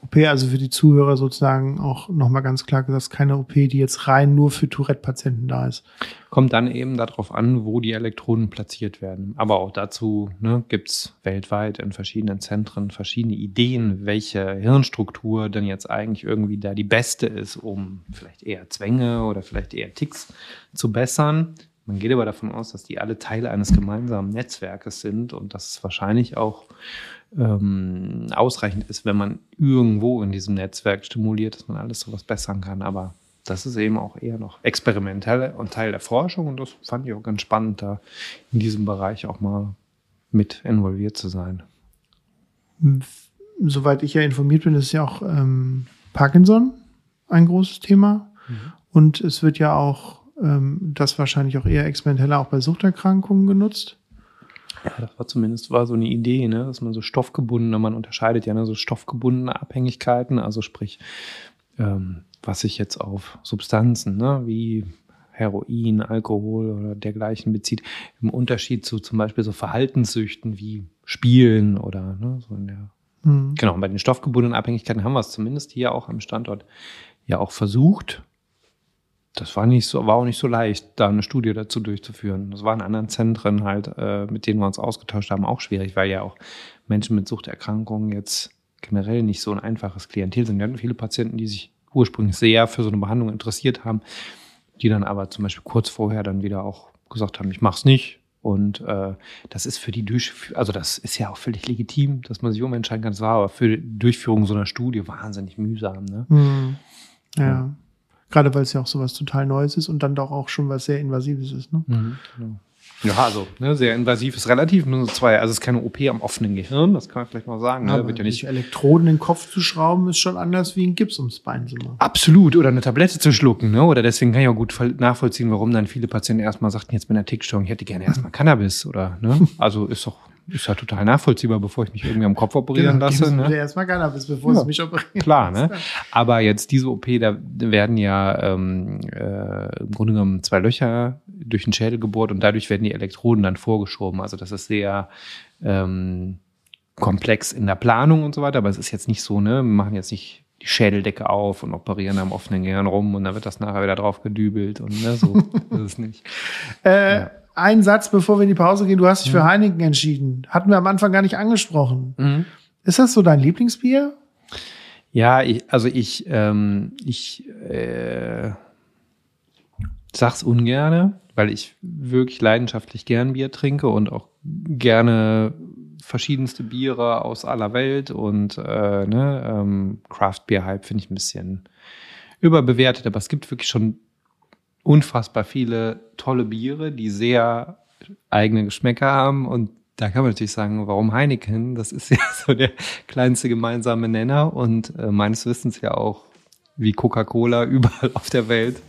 OP, also für die Zuhörer sozusagen auch nochmal ganz klar gesagt, keine OP, die jetzt rein nur für Tourette-Patienten da ist.
Kommt dann eben darauf an, wo die Elektroden platziert werden. Aber auch dazu ne, gibt es weltweit in verschiedenen Zentren verschiedene Ideen, welche Hirnstruktur denn jetzt eigentlich irgendwie da die beste ist, um vielleicht eher Zwänge oder vielleicht eher Ticks zu bessern. Man geht aber davon aus, dass die alle Teile eines gemeinsamen Netzwerkes sind und dass es wahrscheinlich auch ähm, ausreichend ist, wenn man irgendwo in diesem Netzwerk stimuliert, dass man alles sowas bessern kann. Aber das ist eben auch eher noch experimentell und Teil der Forschung und das fand ich auch ganz spannend, da in diesem Bereich auch mal mit involviert zu sein.
Soweit ich ja informiert bin, ist ja auch ähm, Parkinson ein großes Thema. Mhm. Und es wird ja auch ähm, das wahrscheinlich auch eher experimenteller auch bei Suchterkrankungen genutzt.
Ja, das war zumindest war so eine Idee, ne, dass man so stoffgebundene, man unterscheidet ja ne, so stoffgebundene Abhängigkeiten, also sprich, ähm, was sich jetzt auf Substanzen, ne, wie Heroin, Alkohol oder dergleichen bezieht, im Unterschied zu zum Beispiel so Verhaltenssüchten wie Spielen oder ne, so in der mhm. Genau, bei den stoffgebundenen Abhängigkeiten haben wir es zumindest hier auch am Standort ja auch versucht, das war nicht so, war auch nicht so leicht, da eine Studie dazu durchzuführen. Das war in anderen Zentren halt, äh, mit denen wir uns ausgetauscht haben, auch schwierig, weil ja auch Menschen mit Suchterkrankungen jetzt generell nicht so ein einfaches Klientel sind. Wir hatten viele Patienten, die sich ursprünglich sehr für so eine Behandlung interessiert haben, die dann aber zum Beispiel kurz vorher dann wieder auch gesagt haben, ich mach's nicht. Und äh, das ist für die Durchführung, also das ist ja auch völlig legitim, dass man sich umentscheiden kann. Das war aber für die Durchführung so einer Studie wahnsinnig mühsam. Ne?
Mhm. ja. ja. Gerade weil es ja auch sowas total Neues ist und dann doch auch schon was sehr Invasives ist. Ne? Mhm,
genau. Ja, also ne, sehr invasiv ist relativ. Nur so zwei, also es ist keine OP am offenen Gehirn, das kann man vielleicht mal sagen.
Ne? Wird ja nicht Elektroden in den Kopf zu schrauben, ist schon anders wie ein Gips ums Bein zu machen.
Absolut. Oder eine Tablette zu schlucken. Ne? Oder deswegen kann ich auch gut nachvollziehen, warum dann viele Patienten erstmal sagten, jetzt mit einer Tickstörung, ich hätte gerne erstmal Cannabis. Oder ne? [laughs] Also ist doch ist ja total nachvollziehbar, bevor ich mich irgendwie am Kopf operieren genau, lasse. Ne?
erstmal Cannabis, bevor ja, sie mich operieren.
Klar, ne? Aber jetzt diese OP, da werden ja ähm, äh, im Grunde genommen zwei Löcher durch den Schädel gebohrt und dadurch werden die Elektroden dann vorgeschoben. Also das ist sehr ähm, komplex in der Planung und so weiter, aber es ist jetzt nicht so, ne? Wir machen jetzt nicht die Schädeldecke auf und operieren am offenen Gehirn rum und dann wird das nachher wieder drauf gedübelt und ne, so [laughs] ist es nicht.
Äh, ja ein Satz, bevor wir in die Pause gehen. Du hast dich mhm. für Heineken entschieden. Hatten wir am Anfang gar nicht angesprochen. Mhm. Ist das so dein Lieblingsbier?
Ja, ich, also ich, ähm, ich äh, sag's ungerne, weil ich wirklich leidenschaftlich gern Bier trinke und auch gerne verschiedenste Biere aus aller Welt und äh, ne, ähm, Craft Beer Hype finde ich ein bisschen überbewertet, aber es gibt wirklich schon unfassbar viele tolle Biere, die sehr eigene Geschmäcker haben und da kann man natürlich sagen, warum Heineken? Das ist [laughs] ja so der kleinste gemeinsame Nenner und äh, meines Wissens ja auch wie Coca-Cola überall auf der Welt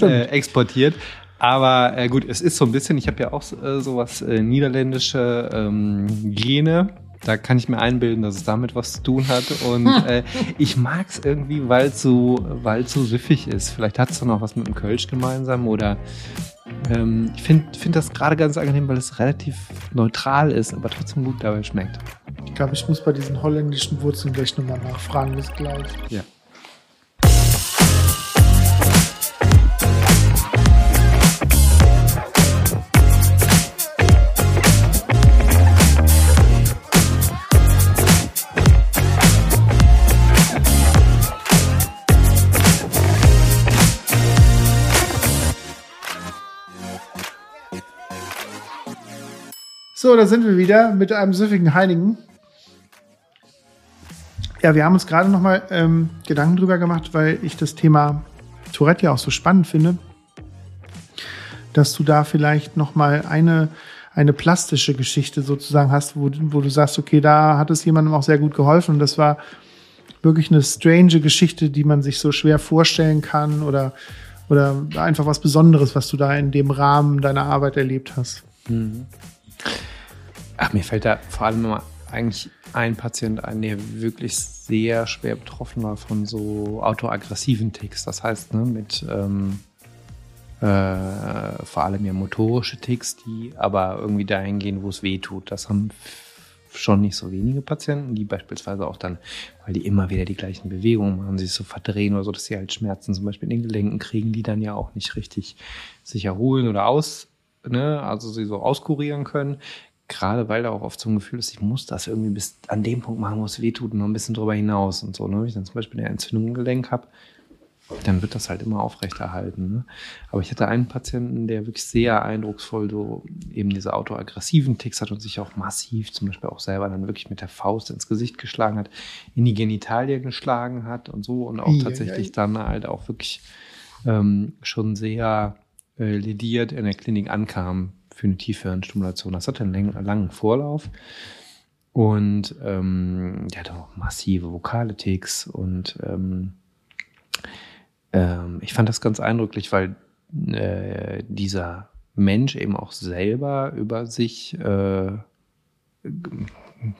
äh, exportiert. Aber äh, gut, es ist so ein bisschen, ich habe ja auch äh, sowas äh, niederländische ähm, Gene da kann ich mir einbilden, dass es damit was zu tun hat. Und [laughs] äh, ich mag es irgendwie, weil es so, weil so süffig ist. Vielleicht hat es doch noch was mit dem Kölsch gemeinsam oder ähm, ich finde find das gerade ganz angenehm, weil es relativ neutral ist, aber trotzdem gut dabei schmeckt.
Ich glaube, ich muss bei diesen holländischen Wurzeln gleich nochmal nachfragen, bis gleich.
Ja.
So, da sind wir wieder mit einem süffigen Heiligen. Ja, wir haben uns gerade noch mal ähm, Gedanken drüber gemacht, weil ich das Thema Tourette ja auch so spannend finde, dass du da vielleicht noch mal eine eine plastische Geschichte sozusagen hast, wo, wo du sagst, okay, da hat es jemandem auch sehr gut geholfen und das war wirklich eine strange Geschichte, die man sich so schwer vorstellen kann oder, oder einfach was Besonderes, was du da in dem Rahmen deiner Arbeit erlebt hast. Mhm.
Ach, mir fällt da vor allem immer eigentlich ein Patient ein, der wirklich sehr schwer betroffen war von so autoaggressiven Ticks. Das heißt, ne, mit ähm, äh, vor allem ja motorische Ticks, die aber irgendwie dahin gehen, wo es weh tut. Das haben schon nicht so wenige Patienten, die beispielsweise auch dann, weil die immer wieder die gleichen Bewegungen machen, sich so verdrehen oder so, dass sie halt Schmerzen zum Beispiel in den Gelenken kriegen, die dann ja auch nicht richtig sich erholen oder aus, ne, also sie so auskurieren können. Gerade weil da auch oft so ein Gefühl ist, ich muss das irgendwie bis an dem Punkt machen, wo es weh tut und noch ein bisschen drüber hinaus und so. Ne? Wenn ich dann zum Beispiel eine Entzündung im Gelenk habe, dann wird das halt immer aufrechterhalten. Ne? Aber ich hatte einen Patienten, der wirklich sehr eindrucksvoll so eben diese autoaggressiven Ticks hat und sich auch massiv zum Beispiel auch selber dann wirklich mit der Faust ins Gesicht geschlagen hat, in die Genitalie geschlagen hat und so und auch ja, tatsächlich ja. dann halt auch wirklich ähm, schon sehr äh, lediert in der Klinik ankam für eine Tiefhirnstimulation. Das hatte einen langen Vorlauf. Und ähm, der hatte auch massive vokale Ticks und ähm, ähm, ich fand das ganz eindrücklich, weil äh, dieser Mensch eben auch selber über sich, äh,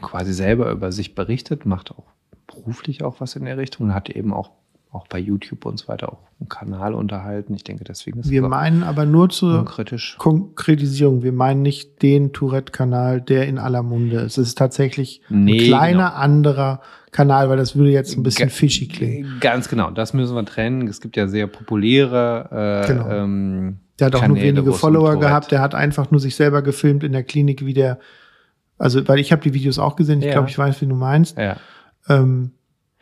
quasi selber über sich berichtet, macht auch beruflich auch was in der Richtung und hat eben auch auch bei YouTube und so weiter auch einen Kanal unterhalten. Ich denke, deswegen ist
Wir meinen aber nur zur
kritisch.
Konkretisierung. Wir meinen nicht den Tourette-Kanal, der in aller Munde ist. Es ist tatsächlich nee, ein kleiner genau. anderer Kanal, weil das würde jetzt ein bisschen Ga fishy klingen.
Ganz genau, das müssen wir trennen. Es gibt ja sehr populäre äh, genau. ähm,
Der hat auch Kanäle, nur wenige Follower gehabt. Der hat einfach nur sich selber gefilmt in der Klinik, wie der, also weil ich habe die Videos auch gesehen. Ich ja. glaube, ich weiß, wie du meinst.
Ja.
Ähm,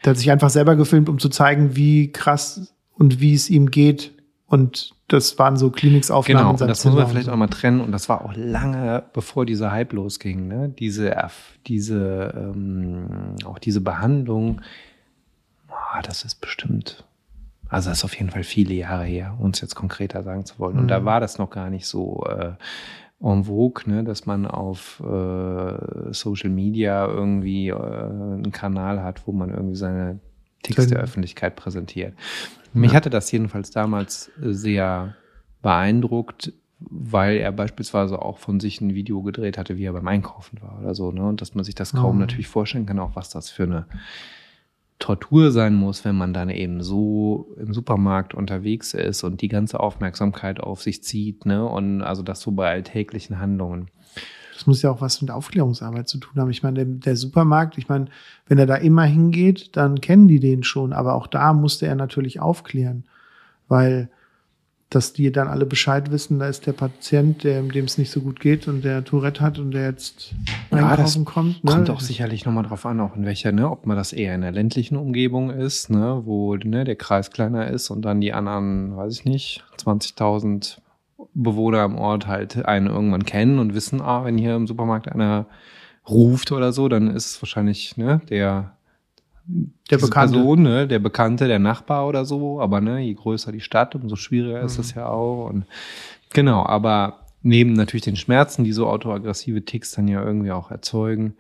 der hat sich einfach selber gefilmt, um zu zeigen, wie krass und wie es ihm geht. Und das waren so Kliniksaufnahmen.
Genau, und das muss man vielleicht auch mal trennen. Und das war auch lange, bevor dieser Hype losging. Ne? Diese, diese, ähm, auch diese Behandlung, oh, das ist bestimmt, also das ist auf jeden Fall viele Jahre her, uns jetzt konkreter sagen zu wollen. Und da mhm. war das noch gar nicht so äh, en vogue, ne, dass man auf äh, Social Media irgendwie äh, einen Kanal hat, wo man irgendwie seine Ticks der Öffentlichkeit präsentiert. Mich ja. hatte das jedenfalls damals sehr beeindruckt, weil er beispielsweise auch von sich ein Video gedreht hatte, wie er beim Einkaufen war oder so, ne? Und dass man sich das kaum oh. natürlich vorstellen kann, auch was das für eine Tortur sein muss, wenn man dann eben so im Supermarkt unterwegs ist und die ganze Aufmerksamkeit auf sich zieht, ne? Und also das so bei alltäglichen Handlungen.
Das muss ja auch was mit Aufklärungsarbeit zu tun haben. Ich meine, der, der Supermarkt, ich meine, wenn er da immer hingeht, dann kennen die den schon, aber auch da musste er natürlich aufklären, weil dass die dann alle Bescheid wissen, da ist der Patient, der, dem es nicht so gut geht und der Tourette hat und der jetzt
ja, das kommt. Ne? Kommt auch sicherlich nochmal drauf an, auch in welcher, ne, ob man das eher in der ländlichen Umgebung ist, ne, wo ne, der Kreis kleiner ist und dann die anderen, weiß ich nicht, 20.000 Bewohner im Ort halt einen irgendwann kennen und wissen, ah, wenn hier im Supermarkt einer ruft oder so, dann ist es wahrscheinlich ne, der
der Bekannte.
Person, ne, der Bekannte, der Nachbar oder so, aber ne, je größer die Stadt, umso schwieriger mhm. ist es ja auch. Und genau, aber neben natürlich den Schmerzen, die so autoaggressive Ticks dann ja irgendwie auch erzeugen,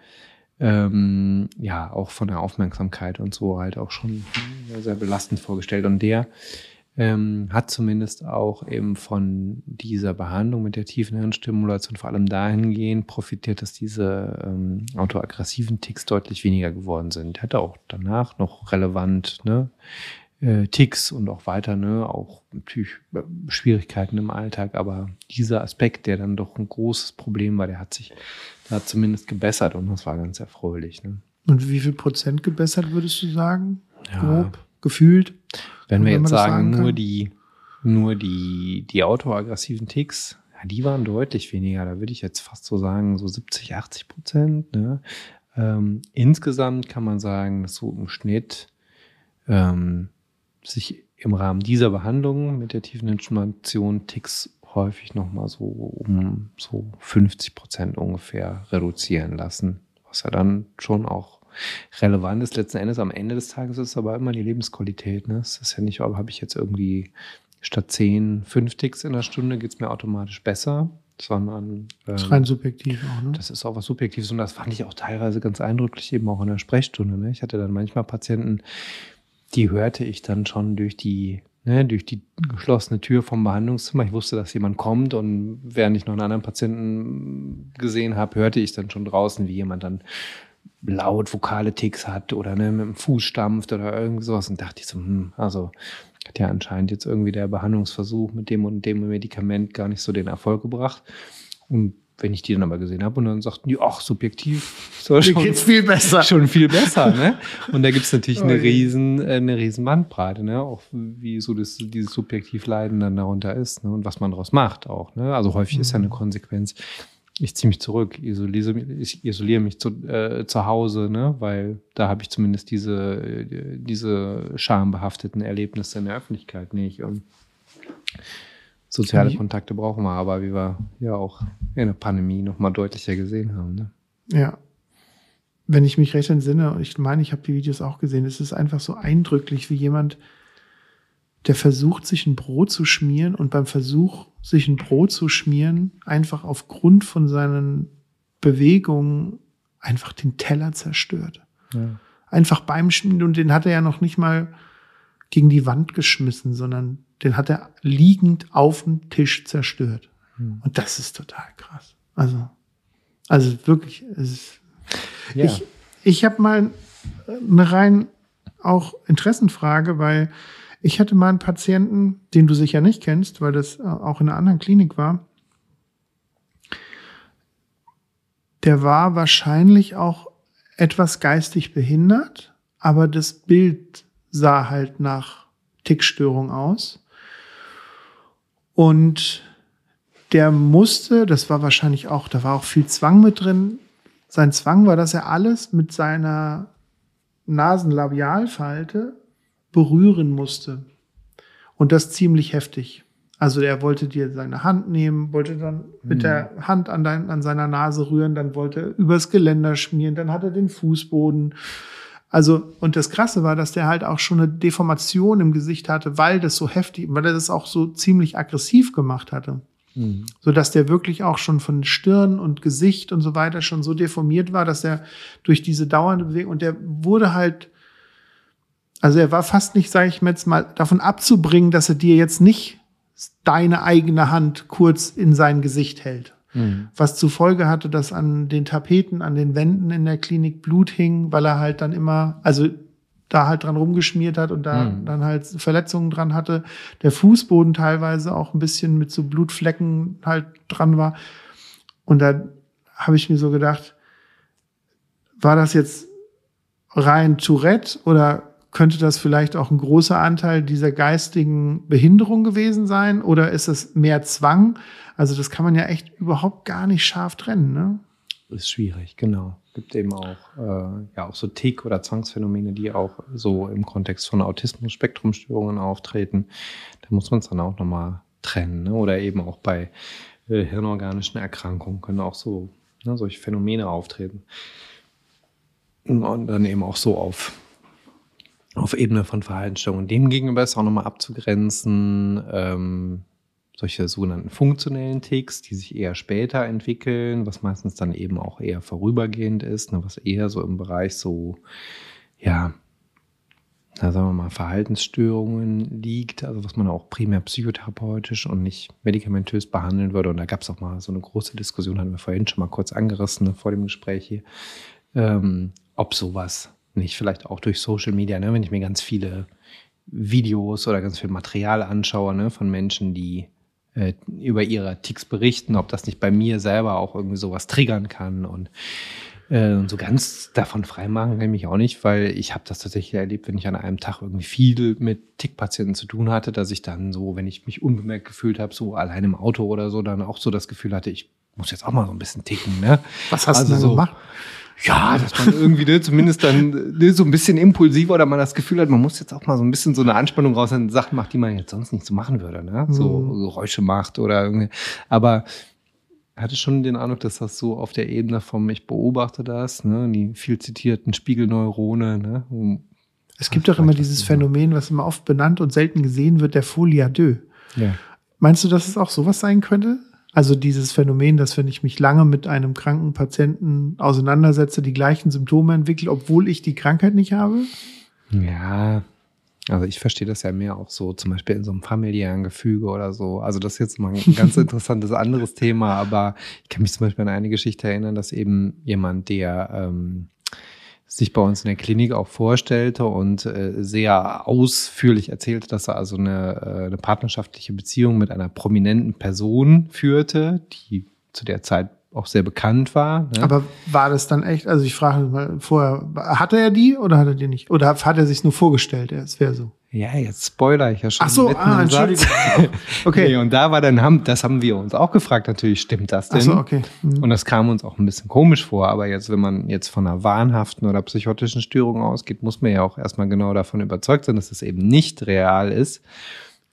ähm, ja, auch von der Aufmerksamkeit und so halt auch schon sehr belastend vorgestellt. Und der ähm, hat zumindest auch eben von dieser Behandlung mit der tiefen Hirnstimulation vor allem dahingehend profitiert, dass diese ähm, autoaggressiven Ticks deutlich weniger geworden sind. Hatte auch danach noch relevant ne, äh, Ticks und auch weiter, ne, auch natürlich äh, Schwierigkeiten im Alltag, aber dieser Aspekt, der dann doch ein großes Problem war, der hat sich da zumindest gebessert und das war ganz erfreulich. Ne.
Und wie viel Prozent gebessert würdest du sagen? Ja. Grob, gefühlt?
Wenn wir jetzt sagen, sagen nur die, nur die, die autoaggressiven Ticks, ja, die waren deutlich weniger. Da würde ich jetzt fast so sagen, so 70, 80 Prozent. Ne? Ähm, insgesamt kann man sagen, dass so im Schnitt ähm, sich im Rahmen dieser Behandlung mit der tiefen Information Ticks häufig nochmal so um so 50 Prozent ungefähr reduzieren lassen, was ja dann schon auch relevant ist. Letzten Endes am Ende des Tages ist es aber immer die Lebensqualität. Ne? Es ist ja nicht, habe ich jetzt irgendwie statt 10 5 Ticks in der Stunde geht es mir automatisch besser, sondern.
Ähm, das ist rein subjektiv
auch, ne? Das ist auch was Subjektives und das fand ich auch teilweise ganz eindrücklich, eben auch in der Sprechstunde. Ne? Ich hatte dann manchmal Patienten, die hörte ich dann schon durch die ne, durch die geschlossene Tür vom Behandlungszimmer. Ich wusste, dass jemand kommt und während ich noch einen anderen Patienten gesehen habe, hörte ich dann schon draußen, wie jemand dann laut vokale Ticks hat oder ne, mit dem Fuß stampft oder irgend sowas und dachte ich so, hm, also hat ja anscheinend jetzt irgendwie der Behandlungsversuch mit dem und dem Medikament gar nicht so den Erfolg gebracht. Und wenn ich die dann aber gesehen habe und dann sagten die, ach, subjektiv.
So Mir schon, geht's viel besser. [laughs]
Schon viel besser, ne? Und da gibt's natürlich oh, eine riesen, äh, eine riesen Bandbreite, ne? Auch wie so das, dieses subjektiv Leiden dann darunter ist, ne? Und was man daraus macht auch, ne? Also häufig mhm. ist ja eine mhm. Konsequenz. Ich ziehe mich zurück, isoliere, ich isoliere mich zu, äh, zu Hause, ne? weil da habe ich zumindest diese, diese schambehafteten Erlebnisse in der Öffentlichkeit nicht. Und soziale Kontakte brauchen wir, aber wie wir ja auch in der Pandemie noch mal deutlicher gesehen haben. Ne?
Ja. Wenn ich mich recht entsinne, und ich meine, ich habe die Videos auch gesehen, es ist einfach so eindrücklich, wie jemand, der versucht, sich ein Brot zu schmieren und beim Versuch, sich ein Brot zu schmieren, einfach aufgrund von seinen Bewegungen einfach den Teller zerstört. Ja. Einfach beim Schmieren, und den hat er ja noch nicht mal gegen die Wand geschmissen, sondern den hat er liegend auf dem Tisch zerstört. Hm. Und das ist total krass. Also, also wirklich, ist, ja. ich, ich habe mal eine rein auch Interessenfrage, weil ich hatte mal einen Patienten, den du sicher nicht kennst, weil das äh, auch in einer anderen Klinik war. Der war wahrscheinlich auch etwas geistig behindert, aber das Bild sah halt nach Tickstörung aus. Und der musste, das war wahrscheinlich auch, da war auch viel Zwang mit drin. Sein Zwang war, dass er alles mit seiner Nasenlabialfalte berühren musste. Und das ziemlich heftig. Also er wollte dir seine Hand nehmen, wollte dann mit mhm. der Hand an, dein, an seiner Nase rühren, dann wollte er übers Geländer schmieren, dann hat er den Fußboden. Also, und das Krasse war, dass der halt auch schon eine Deformation im Gesicht hatte, weil das so heftig, weil er das auch so ziemlich aggressiv gemacht hatte. Mhm. So dass der wirklich auch schon von Stirn und Gesicht und so weiter schon so deformiert war, dass er durch diese dauernde Bewegung und der wurde halt, also er war fast nicht, sage ich mir jetzt mal, davon abzubringen, dass er dir jetzt nicht deine eigene Hand kurz in sein Gesicht hält. Mhm. Was zur Folge hatte, dass an den Tapeten, an den Wänden in der Klinik Blut hing, weil er halt dann immer, also da halt dran rumgeschmiert hat und da mhm. dann halt Verletzungen dran hatte. Der Fußboden teilweise auch ein bisschen mit so Blutflecken halt dran war. Und da habe ich mir so gedacht, war das jetzt rein Tourette oder könnte das vielleicht auch ein großer Anteil dieser geistigen Behinderung gewesen sein oder ist es mehr Zwang? Also das kann man ja echt überhaupt gar nicht scharf trennen, ne?
Ist schwierig, genau. Gibt eben auch, äh, ja, auch so Tick- oder Zwangsphänomene, die auch so im Kontext von Autismus-Spektrumstörungen auftreten. Da muss man es dann auch nochmal trennen. Ne? Oder eben auch bei äh, hirnorganischen Erkrankungen können auch so ne, solche Phänomene auftreten. Und dann eben auch so auf auf Ebene von Verhaltensstörungen. Demgegenüber ist auch nochmal abzugrenzen, ähm, solche sogenannten funktionellen Ticks, die sich eher später entwickeln, was meistens dann eben auch eher vorübergehend ist, ne, was eher so im Bereich so, ja, na, sagen wir mal, Verhaltensstörungen liegt, also was man auch primär psychotherapeutisch und nicht medikamentös behandeln würde. Und da gab es auch mal so eine große Diskussion, hatten wir vorhin schon mal kurz angerissen ne, vor dem Gespräch hier, ähm, ob sowas nicht vielleicht auch durch Social Media, ne, wenn ich mir ganz viele Videos oder ganz viel Material anschaue ne, von Menschen, die äh, über ihre Ticks berichten, ob das nicht bei mir selber auch irgendwie sowas triggern kann und äh, so ganz davon freimachen kann ich mich auch nicht, weil ich habe das tatsächlich erlebt, wenn ich an einem Tag irgendwie viel mit Tickpatienten zu tun hatte, dass ich dann so, wenn ich mich unbemerkt gefühlt habe, so allein im Auto oder so, dann auch so das Gefühl hatte, ich muss jetzt auch mal so ein bisschen ticken. Ne?
Was hast also du so, gemacht?
Ja, dass man irgendwie ne, zumindest dann ne, so ein bisschen impulsiver oder man das Gefühl hat, man muss jetzt auch mal so ein bisschen so eine Anspannung raus an Sachen macht, die man jetzt sonst nicht so machen würde, ne? So
Mhm.
Geräusche macht oder irgendwie. Aber hatte schon den Eindruck, dass das so auf der Ebene vom Ich beobachte das, ne? Die viel zitierten Spiegelneurone, ne?
Es gibt doch immer dieses Phänomen, was immer oft benannt und selten gesehen wird, der Folie à deux.
Ja.
Meinst du, dass es auch sowas sein könnte? Also dieses Phänomen, dass wenn ich mich lange mit einem kranken Patienten auseinandersetze, die gleichen Symptome entwickle, obwohl ich die Krankheit nicht habe?
Ja, also ich verstehe das ja mehr auch so, zum Beispiel in so einem familiären Gefüge oder so. Also das ist jetzt mal ein [laughs] ganz interessantes anderes Thema, aber ich kann mich zum Beispiel an eine Geschichte erinnern, dass eben jemand, der ähm, sich bei uns in der Klinik auch vorstellte und äh, sehr ausführlich erzählte, dass er also eine, äh, eine partnerschaftliche Beziehung mit einer prominenten Person führte, die zu der Zeit auch sehr bekannt war. Ne?
Aber war das dann echt? Also ich frage mal vorher, hatte er die oder hat er die nicht? Oder hat er sich nur vorgestellt, es wäre so?
Ja, jetzt spoiler ich ja schon.
Ach so, ah. Entschuldigung. [laughs] Okay.
Nee, und da war dann, haben, das haben wir uns auch gefragt, natürlich, stimmt das denn?
Ach so, okay. Mhm.
Und das kam uns auch ein bisschen komisch vor, aber jetzt, wenn man jetzt von einer wahnhaften oder psychotischen Störung ausgeht, muss man ja auch erstmal genau davon überzeugt sein, dass das eben nicht real ist.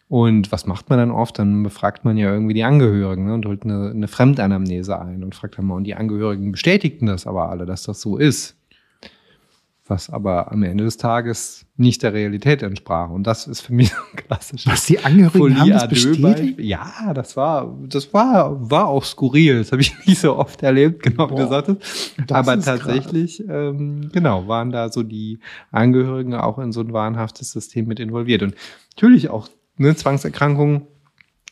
Und was macht man dann oft? Dann befragt man ja irgendwie die Angehörigen ne, und holt eine, eine Fremdanamnese ein und fragt dann mal, und die Angehörigen bestätigten das aber alle, dass das so ist. Was aber am Ende des Tages nicht der Realität entsprach. Und das ist für mich [laughs] so ein klassisches
Was die Angehörigen haben das
Folie à deux
bestätigt?
Ja, das war, das war, war auch skurril. Das habe ich [laughs] nicht so oft erlebt, genau wie du sagtest.
das
Aber tatsächlich, ähm, genau, waren da so die Angehörigen auch in so ein wahnhaftes System mit involviert. Und natürlich auch ne, Zwangserkrankungen.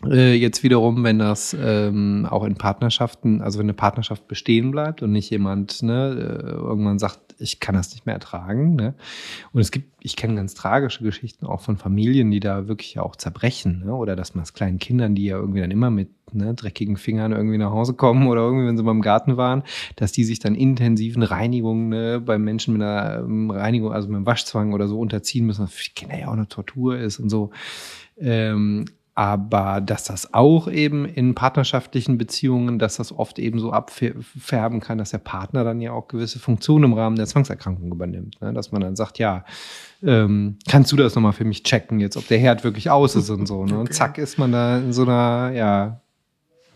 Äh, jetzt wiederum, wenn das ähm, auch in Partnerschaften, also wenn eine Partnerschaft bestehen bleibt und nicht jemand ne, äh, irgendwann sagt, ich kann das nicht mehr ertragen. Ne? Und es gibt, ich kenne ganz tragische Geschichten auch von Familien, die da wirklich auch zerbrechen. Ne? Oder dass man es kleinen Kindern, die ja irgendwie dann immer mit ne, dreckigen Fingern irgendwie nach Hause kommen oder irgendwie, wenn sie mal im Garten waren, dass die sich dann intensiven Reinigungen ne, bei Menschen mit einer ähm, Reinigung, also mit einem Waschzwang oder so unterziehen müssen, was für die Kinder ja auch eine Tortur ist und so. Ähm, aber dass das auch eben in partnerschaftlichen Beziehungen, dass das oft eben so abfärben kann, dass der Partner dann ja auch gewisse Funktionen im Rahmen der Zwangserkrankung übernimmt. Ne? Dass man dann sagt, ja, ähm, kannst du das nochmal für mich checken, jetzt, ob der Herd wirklich aus ist und so. Ne? Und zack ist man da in so einer, ja,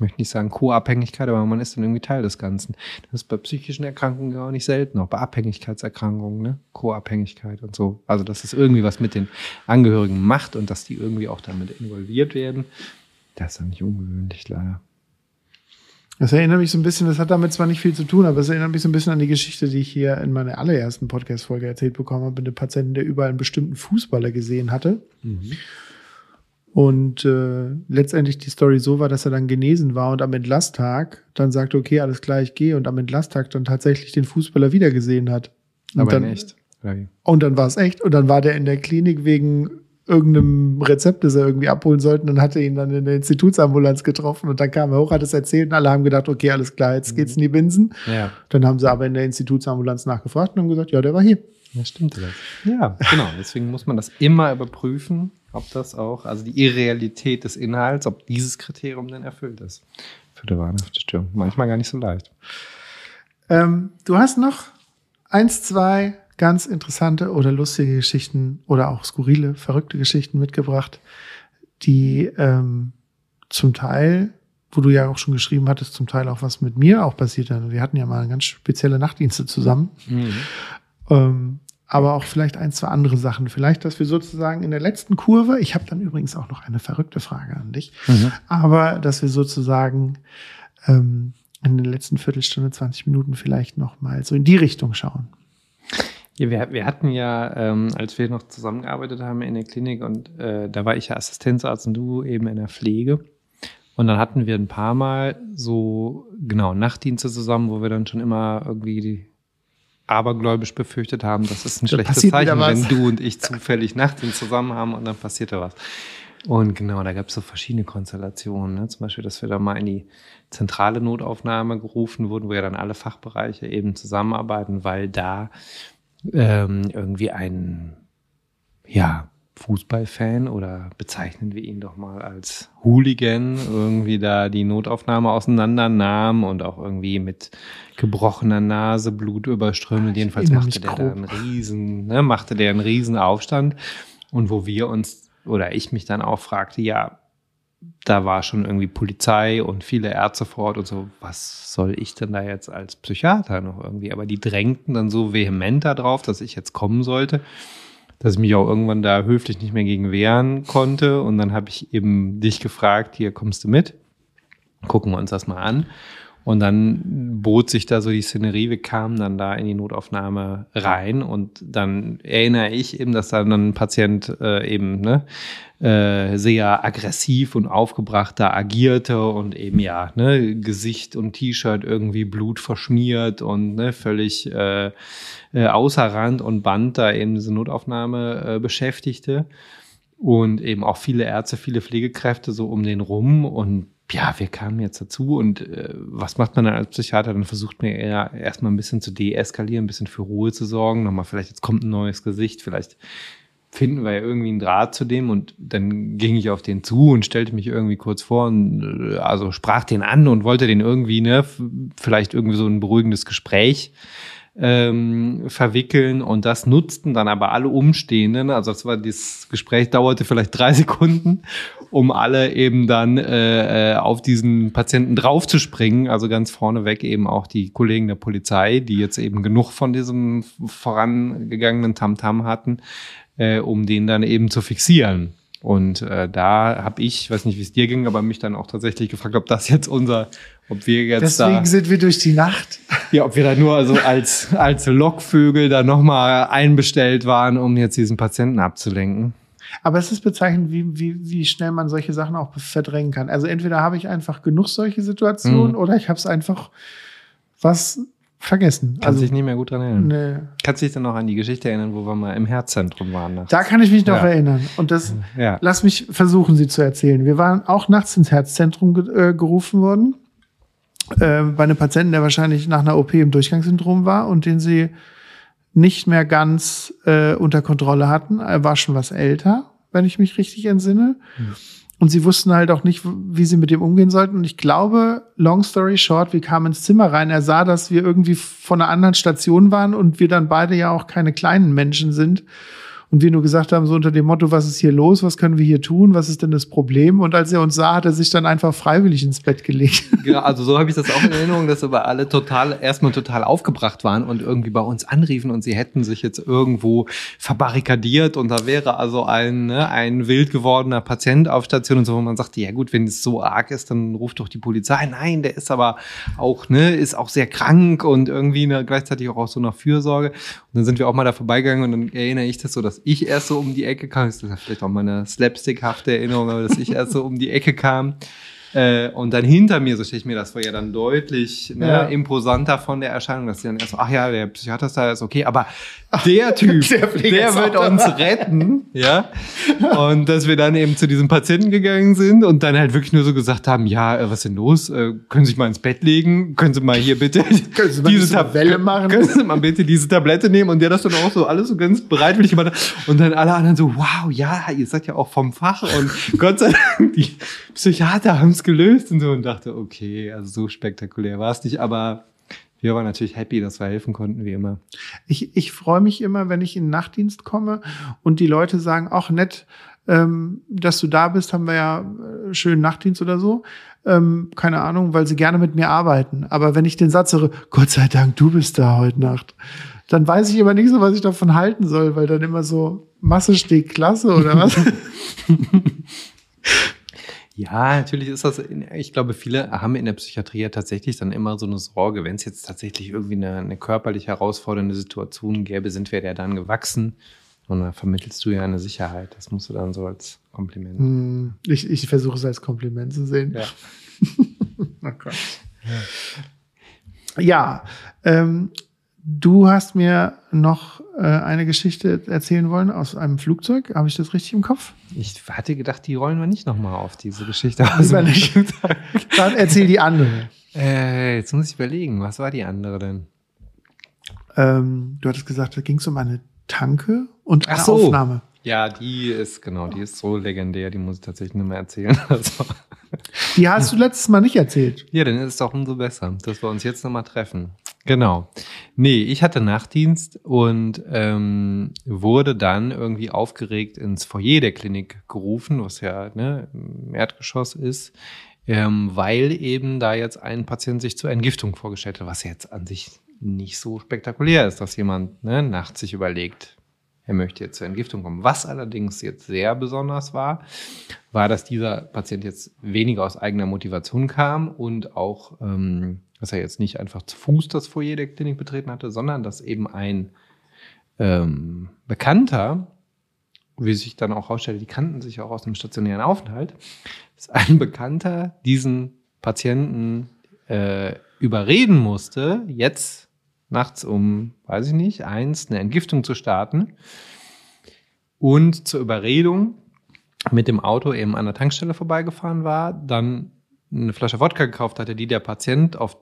möchte nicht sagen Co-Abhängigkeit, aber man ist dann irgendwie Teil des Ganzen. Das ist bei psychischen Erkrankungen ja auch nicht selten, auch bei Abhängigkeitserkrankungen, ne? Co-Abhängigkeit und so. Also, dass es irgendwie was mit den Angehörigen macht und dass die irgendwie auch damit involviert werden, das ist ja nicht ungewöhnlich, leider.
Das erinnert mich so ein bisschen, das hat damit zwar nicht viel zu tun, aber es erinnert mich so ein bisschen an die Geschichte, die ich hier in meiner allerersten Podcast-Folge erzählt bekommen habe, mit einem Patienten, der überall einen bestimmten Fußballer gesehen hatte. Und äh, letztendlich die Story so war, dass er dann genesen war und am Entlasttag dann sagte, okay, alles klar, ich gehe und am Entlasttag dann tatsächlich den Fußballer wieder gesehen hat. Und
Aber
dann,
echt.
Und dann war es echt. Und dann war der in der Klinik wegen irgendeinem Rezept, das er irgendwie abholen sollten und hatte ihn dann in der Institutsambulanz getroffen und dann kam er hoch, hat es erzählt und alle haben gedacht, okay, alles klar, jetzt geht's in die Binsen.
Ja.
Dann haben sie aber in der Institutsambulanz nachgefragt und haben gesagt, ja, der war hier.
Ja, stimmt das. Ja, genau. Deswegen muss man das immer überprüfen, ob das auch, also die Irrealität des Inhalts, ob dieses Kriterium denn erfüllt ist. Für die wahnhafte Störung. Manchmal gar nicht so leicht.
Ähm, du hast noch eins, zwei ganz interessante oder lustige Geschichten oder auch skurrile, verrückte Geschichten mitgebracht, die ähm, zum Teil, wo du ja auch schon geschrieben hattest, zum Teil auch was mit mir auch passiert hat. Wir hatten ja mal ganz spezielle Nachtdienste zusammen. Ähm, aber auch vielleicht ein, zwei andere Sachen. Vielleicht, dass wir sozusagen in der letzten Kurve, ich habe dann übrigens auch noch eine verrückte Frage an dich, aber dass wir sozusagen ähm, in der letzten Viertelstunde, 20 Minuten vielleicht noch mal so in die Richtung schauen.
Ja, wir, wir hatten ja, ähm, als wir noch zusammengearbeitet haben in der Klinik und äh, da war ich ja Assistenzarzt und du eben in der Pflege. Und dann hatten wir ein paar Mal so, genau, Nachtdienste zusammen, wo wir dann schon immer irgendwie die abergläubisch befürchtet haben, das ist ein
Da
schlechtes
passiert
Zeichen, wenn du und ich zufällig Nachtdienst zusammen haben und dann passierte was. Und genau, da gab es so verschiedene Konstellationen. Ne? Zum Beispiel, dass wir da mal in die zentrale Notaufnahme gerufen wurden, wo ja dann alle Fachbereiche eben zusammenarbeiten, weil da ähm, irgendwie ein, ja, Fußballfan oder bezeichnen wir ihn doch mal als Hooligan, irgendwie da die Notaufnahme auseinandernahm und auch irgendwie mit gebrochener Nase, Blut überströmt. Jedenfalls machte der da einen riesen, ne, machte der einen riesen Aufstand. Und wo wir uns oder ich mich dann auch fragte, ja, da war schon irgendwie Polizei und viele Ärzte vor Ort und so, was soll ich denn da jetzt als Psychiater noch irgendwie? Aber die drängten dann so vehement darauf, dass ich jetzt kommen sollte, dass ich mich auch irgendwann da höflich nicht mehr gegen wehren konnte. Und dann habe ich eben dich gefragt, hier kommst du mit? Gucken wir uns das mal an. Und dann bot sich da so die Szenerie, wir kamen dann da in die Notaufnahme rein und dann erinnere ich eben, dass dann ein Patient äh, eben ne, äh, sehr aggressiv und aufgebracht da agierte und eben ja, ne, Gesicht und T-Shirt irgendwie Blut verschmiert und ne, völlig äh, äh, außer Rand und Band da eben diese Notaufnahme äh, beschäftigte. Und eben auch viele Ärzte, viele Pflegekräfte so um den rum und ja, wir kamen jetzt dazu und äh, was macht man dann als Psychiater? Dann versucht man eher erstmal ein bisschen zu deeskalieren, ein bisschen für Ruhe zu sorgen. Nochmal, vielleicht jetzt kommt ein neues Gesicht, vielleicht finden wir ja irgendwie einen Draht zu dem und dann ging ich auf den zu und stellte mich irgendwie kurz vor und äh, also sprach den an und wollte den irgendwie, ne, vielleicht irgendwie so ein beruhigendes Gespräch ähm, verwickeln und das nutzten dann aber alle Umstehenden. Also das war das Gespräch dauerte vielleicht drei [laughs] Sekunden, um alle eben dann äh, äh, auf diesen Patienten draufzuspringen. Also ganz vorneweg eben auch die Kollegen der Polizei, die jetzt eben genug von diesem vorangegangenen Tamtam -Tam hatten, äh, um den dann eben zu fixieren. Und äh, da habe ich, weiß nicht, wie es dir ging, aber mich dann auch tatsächlich gefragt, ob das jetzt unser, ob wir jetzt
Deswegen
da,
sind wir durch die Nacht.
Ja, ob wir da nur also als als Lockvögel da nochmal einbestellt waren, um jetzt diesen Patienten abzulenken.
Aber es ist bezeichnend, wie, wie, wie schnell man solche Sachen auch verdrängen kann. Also entweder habe ich einfach genug solche Situationen mhm. oder ich habe es einfach was vergessen.
Kannst also, dich nicht mehr gut dran erinnern. Nee. Kannst dich dann noch an die Geschichte erinnern, wo wir mal im Herzzentrum waren?
Nachts? Da kann ich mich noch ja. erinnern. Und das, ja. lass mich versuchen, sie zu erzählen. Wir waren auch nachts ins Herzzentrum ge äh, gerufen worden. Äh, bei einem Patienten, der wahrscheinlich nach einer OP im Durchgangssyndrom war und den sie nicht mehr ganz äh, unter Kontrolle hatten. Er war schon was älter, wenn ich mich richtig entsinne. Mhm. Und sie wussten halt auch nicht, wie sie mit dem umgehen sollten. Und ich glaube, long story short, wir kamen ins Zimmer rein. Er sah, dass wir irgendwie von einer anderen Station waren und wir dann beide ja auch keine kleinen Menschen sind und wir nur gesagt haben, so unter dem Motto, was ist hier los, was können wir hier tun, was ist denn das Problem? Und als er uns sah, hat er sich dann einfach freiwillig ins Bett gelegt. [laughs]
Genau, also so habe ich das auch in Erinnerung, dass aber alle total, erstmal total aufgebracht waren und irgendwie bei uns anriefen und sie hätten sich jetzt irgendwo verbarrikadiert und da wäre also ein, ne, ein wild gewordener Patient auf Station und so, wo man sagte, ja gut, wenn es so arg ist, dann ruft doch die Polizei. Nein, der ist aber auch, ne, ist auch sehr krank und irgendwie ne, gleichzeitig auch aus so einer Fürsorge. Und dann sind wir auch mal da vorbeigegangen und dann erinnere ich das so, dass ich erst so um die Ecke kam, das ist vielleicht auch meine slapstickhafte Erinnerung, aber dass ich erst so um die Ecke kam äh, und dann hinter mir, so stelle ich mir das vor, ja dann deutlich ne, ja. imposanter von der Erscheinung, dass sie dann erst so, ach ja, der Psychiater ist da, ist okay, aber der [laughs] Typ, der, der wird uns retten, ja. [laughs] Und dass wir dann eben zu diesem Patienten gegangen sind und dann halt wirklich nur so gesagt haben, ja, äh, was ist denn los? Äh, können Sie sich mal ins Bett legen? Können Sie mal hier bitte [laughs]
diese Tabelle machen?
Können Sie mal bitte diese Tablette nehmen? Und der das dann auch so alles so ganz bereitwillig gemacht Und dann alle anderen so, wow, ja, ihr seid ja auch vom Fach und Gott sei Dank, die Psychiater haben es gelöst und so und dachte, okay, also so spektakulär war es nicht, aber wir waren natürlich happy, dass wir helfen konnten, wie immer.
Ich, ich freue mich immer, wenn ich in den Nachtdienst komme und die Leute sagen, ach nett, ähm, dass du da bist, haben wir ja äh, schönen Nachtdienst oder so. Ähm, keine Ahnung, weil sie gerne mit mir arbeiten. Aber wenn ich den Satz höre, Gott sei Dank, du bist da heute Nacht, dann weiß ich immer nicht so, was ich davon halten soll, weil dann immer so Masse steht klasse oder was. [laughs]
Ja, natürlich ist das, ich glaube, viele haben in der Psychiatrie ja tatsächlich dann immer so eine Sorge, wenn es jetzt tatsächlich irgendwie eine, eine, körperlich herausfordernde Situation gäbe, sind wir der dann gewachsen? Und da vermittelst du ja eine Sicherheit. Das musst du dann so als Kompliment. Hm,
ich, ich versuche es als Kompliment zu sehen.
Ja. [laughs]
oh Gott. Ja, ja ähm, du hast mir noch eine Geschichte erzählen wollen aus einem Flugzeug. Habe ich das richtig im Kopf?
Ich hatte gedacht, die rollen wir nicht nochmal auf, diese Geschichte.
Lieber nicht. [laughs] Dann erzähl die andere.
Äh, jetzt muss ich überlegen, was war die andere denn?
Ähm, du hattest gesagt, da ging es um eine Tanke und eine so. Aufnahme.
Ja, die ist, genau, die ist so legendär, die muss ich tatsächlich nicht mehr erzählen. [laughs] Also.
Die hast du letztes Mal nicht erzählt.
Ja, dann ist es auch umso besser, dass wir uns jetzt nochmal treffen. Genau. Nee, ich hatte Nachtdienst und ähm, wurde dann irgendwie aufgeregt ins Foyer der Klinik gerufen, was ja ne, im Erdgeschoss ist, ähm, weil eben da jetzt ein Patient sich zur Entgiftung vorgestellt hat, was jetzt an sich nicht so spektakulär ist, dass jemand ne, nachts sich überlegt, er möchte jetzt zur Entgiftung kommen. Was allerdings jetzt sehr besonders war, war, dass dieser Patient jetzt weniger aus eigener Motivation kam und auch, ähm, dass er jetzt nicht einfach zu Fuß das Foyer der Klinik betreten hatte, sondern dass eben ein ähm, Bekannter, wie sich dann auch herausstellte, die kannten sich auch aus einem stationären Aufenthalt, dass ein Bekannter diesen Patienten äh, überreden musste, jetzt nachts um, weiß ich nicht, eins eine Entgiftung zu starten und zur Überredung mit dem Auto eben an der Tankstelle vorbeigefahren war, dann eine Flasche Wodka gekauft hatte, die der Patient auf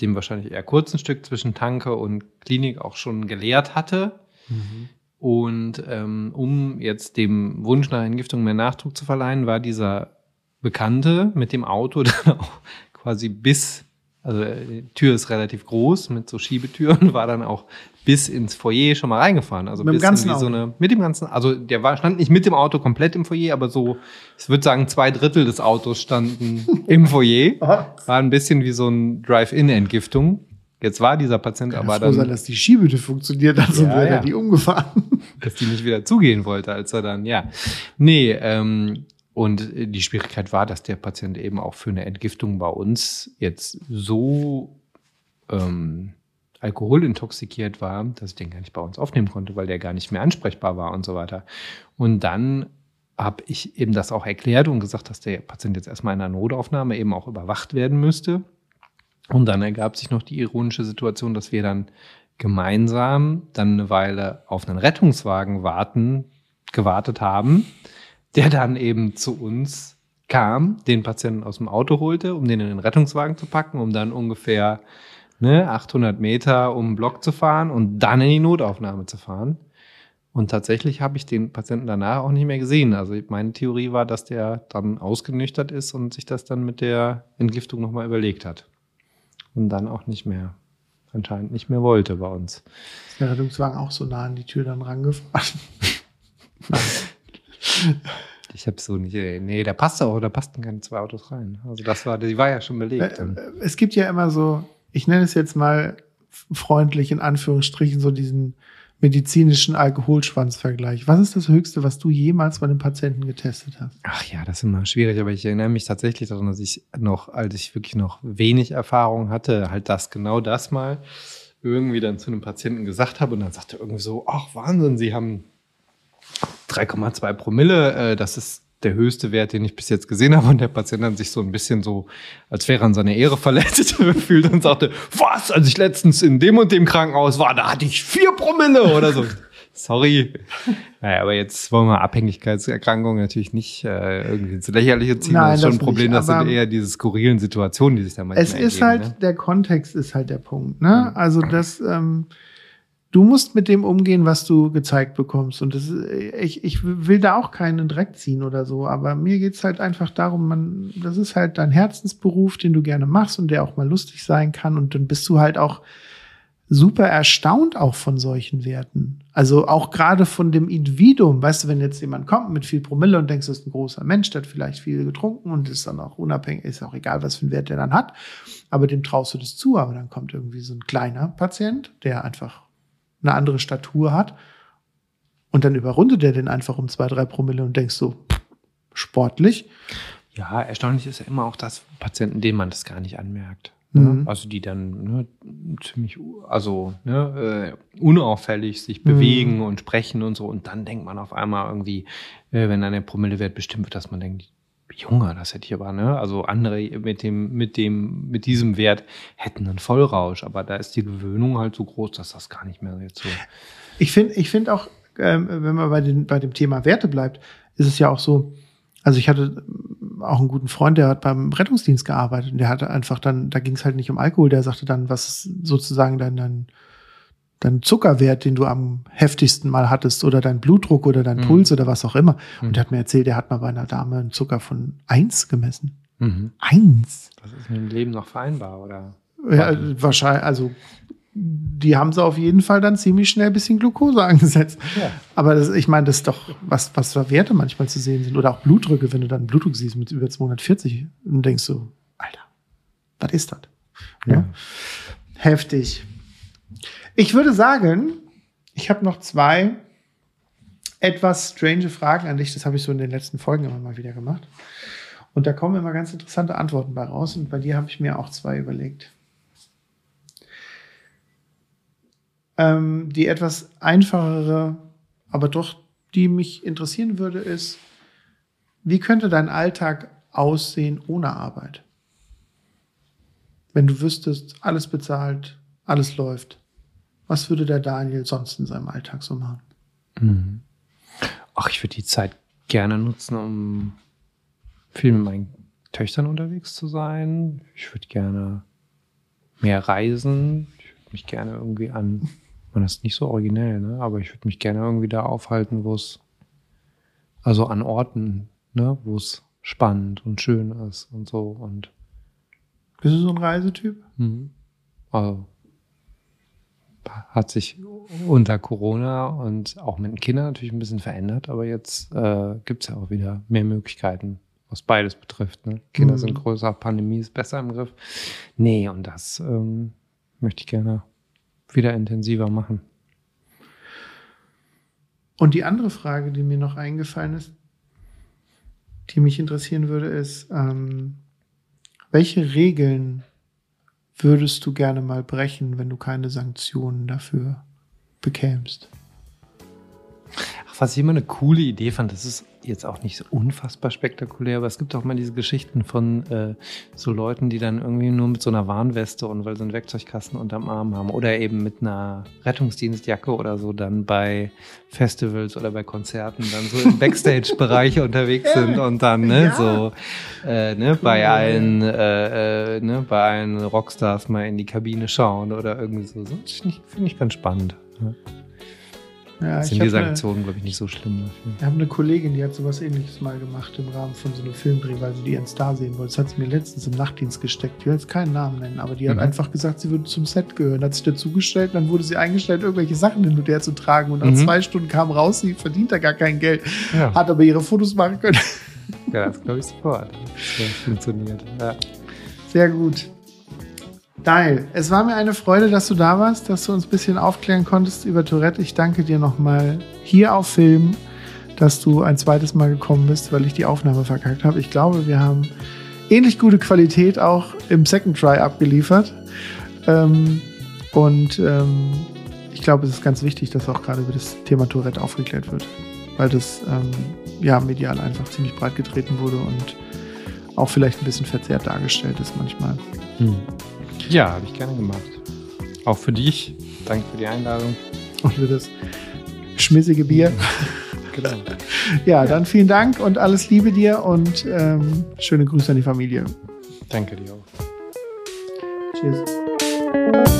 dem wahrscheinlich eher kurzen Stück zwischen Tanke und Klinik auch schon geleert hatte. Mhm. Und ähm, um jetzt dem Wunsch nach Entgiftung mehr Nachdruck zu verleihen, war dieser Bekannte mit dem Auto [laughs] dann auch quasi bis also die Tür ist relativ groß mit so Schiebetüren, [laughs] war dann auch bis ins Foyer schon mal reingefahren. Also
mit dem ganzen
in so eine, mit dem ganzen, also der war, stand nicht mit dem Auto komplett im Foyer, aber so, ich würde sagen, zwei Drittel des Autos standen [laughs] im Foyer. War ein bisschen wie so ein Drive-In-Entgiftung. Jetzt war dieser Patient Kann aber
dann. sein, dass die Schiebetür funktioniert hat, sonst ja, wäre ja. die umgefahren.
Dass die nicht wieder zugehen wollte, als er dann, ja. Nee, ähm, und die Schwierigkeit war, dass der Patient eben auch für eine Entgiftung bei uns jetzt so ähm, alkoholintoxikiert war, dass ich den gar nicht bei uns aufnehmen konnte, weil der gar nicht mehr ansprechbar war und so weiter. Und dann habe ich eben das auch erklärt und gesagt, dass der Patient jetzt erstmal in einer Notaufnahme eben auch überwacht werden müsste. Und dann ergab sich noch die ironische Situation, dass wir dann gemeinsam dann eine Weile auf einen Rettungswagen warten, gewartet haben der dann eben zu uns kam, den Patienten aus dem Auto holte, um den in den Rettungswagen zu packen, um dann ungefähr ne, 800 Meter um den Block zu fahren und dann in die Notaufnahme zu fahren. Und tatsächlich habe ich den Patienten danach auch nicht mehr gesehen. Also meine Theorie war, dass der dann ausgenüchtert ist und sich das dann mit der Entgiftung nochmal überlegt hat. Und dann auch nicht mehr, anscheinend nicht mehr wollte bei uns.
Ist der Rettungswagen auch so nah an die Tür dann rangefahren? [laughs]
Ich habe so nicht. Nee, da passt auch, da passten keine zwei Autos rein. Also das war, die war ja schon belegt. Äh,
äh, es gibt ja immer so, ich nenne es jetzt mal freundlich in Anführungsstrichen, so diesen medizinischen Alkoholschwanzvergleich. Was ist das Höchste, was du jemals bei einem Patienten getestet hast?
Ach ja, das ist immer schwierig, aber ich erinnere mich tatsächlich daran, dass ich noch, als ich wirklich noch wenig Erfahrung hatte, halt das, genau das mal irgendwie dann zu einem Patienten gesagt habe und dann sagte er irgendwie so, ach Wahnsinn, Sie haben 3,2 Promille, äh, das ist der höchste Wert, den ich bis jetzt gesehen habe. Und der Patient hat sich so ein bisschen so, als wäre er an seine Ehre verletzt [laughs] gefühlt und sagte, was, als ich letztens in dem und dem Krankenhaus war, da hatte ich vier Promille oder so. [laughs] Sorry. Naja, aber jetzt wollen wir Abhängigkeitserkrankungen natürlich nicht äh, irgendwie ins Lächerliche ziehen. Nein, das ist schon ein Problem, nicht, das sind eher diese skurrilen Situationen, die sich da manchmal
Es ist ergeben, halt, ne? der Kontext ist halt der Punkt. Ne? Also das, ähm, du musst mit dem umgehen, was du gezeigt bekommst. Und das ist, ich, ich will da auch keinen Dreck ziehen oder so, aber mir geht's halt einfach darum, man, das ist halt dein Herzensberuf, den du gerne machst und der auch mal lustig sein kann. Und dann bist du halt auch super erstaunt auch von solchen Werten. Also auch gerade von dem Individuum, weißt du, wenn jetzt jemand kommt mit viel Promille und denkst, das ist ein großer Mensch, der hat vielleicht viel getrunken und ist dann auch unabhängig, ist auch egal, was für einen Wert der dann hat, aber dem traust du das zu, aber dann kommt irgendwie so ein kleiner Patient, der einfach eine andere Statur hat. Und dann überrundet er den einfach um zwei, drei Promille und denkst so, sportlich.
Ja, erstaunlich ist ja immer auch das Patienten, denen man das gar nicht anmerkt. Ne? Mhm. Also die dann ne, ziemlich, also ne, äh, unauffällig sich bewegen mhm. und sprechen und so. Und dann denkt man auf einmal irgendwie, äh, wenn dann der Promillewert bestimmt wird, dass man denkt, Junge, das hätte ich aber, ne? Also andere mit dem, mit dem, mit diesem Wert hätten einen Vollrausch, aber da ist die Gewöhnung halt so groß, dass das gar nicht mehr jetzt so.
Ich finde, ich finde auch, ähm, wenn man bei, den, bei dem Thema Werte bleibt, ist es ja auch so, also ich hatte auch einen guten Freund, der hat beim Rettungsdienst gearbeitet und der hatte einfach dann, da ging es halt nicht um Alkohol, der sagte dann, was sozusagen dein, dein dein Zuckerwert, den du am heftigsten mal hattest oder dein Blutdruck oder dein
Mhm.
Puls oder was auch immer.
Mhm.
Und er hat mir erzählt, er hat mal bei einer Dame einen Zucker von eins gemessen.
Mhm.
Eins?
Das ist mit dem Leben noch vereinbar, oder?
Ja, wahrscheinlich, also die haben sie auf jeden Fall dann ziemlich schnell ein bisschen Glucose [laughs] angesetzt.
Ja.
Aber das, ich meine, das ist doch, was, was für Werte manchmal zu sehen sind. Oder auch Blutdrücke, wenn du dann einen Blutdruck siehst mit über 240 und denkst so, Alter, was ist das?
Ja.
Heftig. Ich würde sagen, ich habe noch zwei etwas strange Fragen an dich. Das habe ich so in den letzten Folgen immer mal wieder gemacht. Und da kommen immer ganz interessante Antworten bei raus. Und bei dir habe ich mir auch zwei überlegt. Ähm, die etwas einfachere, aber doch die mich interessieren würde, ist, wie könnte dein Alltag aussehen ohne Arbeit? Wenn du wüsstest, alles bezahlt, alles läuft. Was würde der Daniel sonst in seinem Alltag so machen?
Mhm. Ach, ich würde die Zeit gerne nutzen, um viel mit meinen Töchtern unterwegs zu sein. Ich würde gerne mehr reisen. Ich würde mich gerne irgendwie an, man ist nicht so originell, ne? aber ich würde mich gerne irgendwie da aufhalten, wo es, also an Orten, ne? wo es spannend und schön ist und so. Und
Bist du so ein Reisetyp?
Mhm. Also, hat sich unter Corona und auch mit den Kindern natürlich ein bisschen verändert, aber jetzt äh, gibt es ja auch wieder mehr Möglichkeiten, was beides betrifft. Ne? Kinder
Mhm.
sind größer, Pandemie ist besser im Griff. Nee, und das ähm, möchte ich gerne wieder intensiver machen.
Und die andere Frage, die mir noch eingefallen ist, die mich interessieren würde, ist, ähm, welche Regeln würdest du gerne mal brechen, wenn du keine Sanktionen dafür bekämst?
Was ich immer eine coole Idee fand, das ist jetzt auch nicht so unfassbar spektakulär, aber es gibt auch mal diese Geschichten von äh, so Leuten, die dann irgendwie nur mit so einer Warnweste und weil sie einen Werkzeugkasten unterm Arm haben oder eben mit einer Rettungsdienstjacke oder so dann bei Festivals oder bei Konzerten dann so im Backstage-Bereich [laughs] unterwegs sind und dann ne,
Ja.
so äh, ne, bei allen äh, äh, ne, bei allen Rockstars mal in die Kabine schauen oder irgendwie so. so finde ich, finde ich ganz spannend. Ne?
Ja,
Sind die Sanktionen, glaube ich, nicht so schlimm dafür.
Ich habe eine Kollegin, die hat sowas ähnliches mal gemacht im Rahmen von so einem Filmdreh, weil sie ihren Star sehen wollte. Das hat sie mir letztens im Nachtdienst gesteckt. Ich will jetzt keinen Namen nennen, aber die hat
Mhm.
einfach gesagt, sie würde zum Set gehören. Hat sich dazugestellt, dann wurde sie eingestellt, irgendwelche Sachen hin und her zu tragen. Und nach
Mhm.
zwei Stunden kam raus, sie verdient da gar kein Geld,
Ja,
hat aber ihre Fotos machen können.
ja das glaube ich sofort. Das funktioniert. Ja.
Sehr gut. Daniel, es war mir eine Freude, dass du da warst, dass du uns ein bisschen aufklären konntest über Tourette. Ich danke dir nochmal hier auf Film, dass du ein zweites Mal gekommen bist, weil ich die Aufnahme verkackt habe. Ich glaube, wir haben ähnlich gute Qualität auch im Second Try abgeliefert. Ähm, und ähm, ich glaube, es ist ganz wichtig, dass auch gerade über das Thema Tourette aufgeklärt wird, weil das ähm, ja medial einfach ziemlich breit getreten wurde und auch vielleicht ein bisschen verzerrt dargestellt ist manchmal.
Hm. Ja, habe ich gerne gemacht. Auch für dich. Danke für die Einladung. [laughs]
Und für das schmissige Bier. [laughs]
Genau.
Ja, dann vielen Dank und alles Liebe dir und ähm, schöne Grüße an die Familie.
Danke dir auch.
Cheers.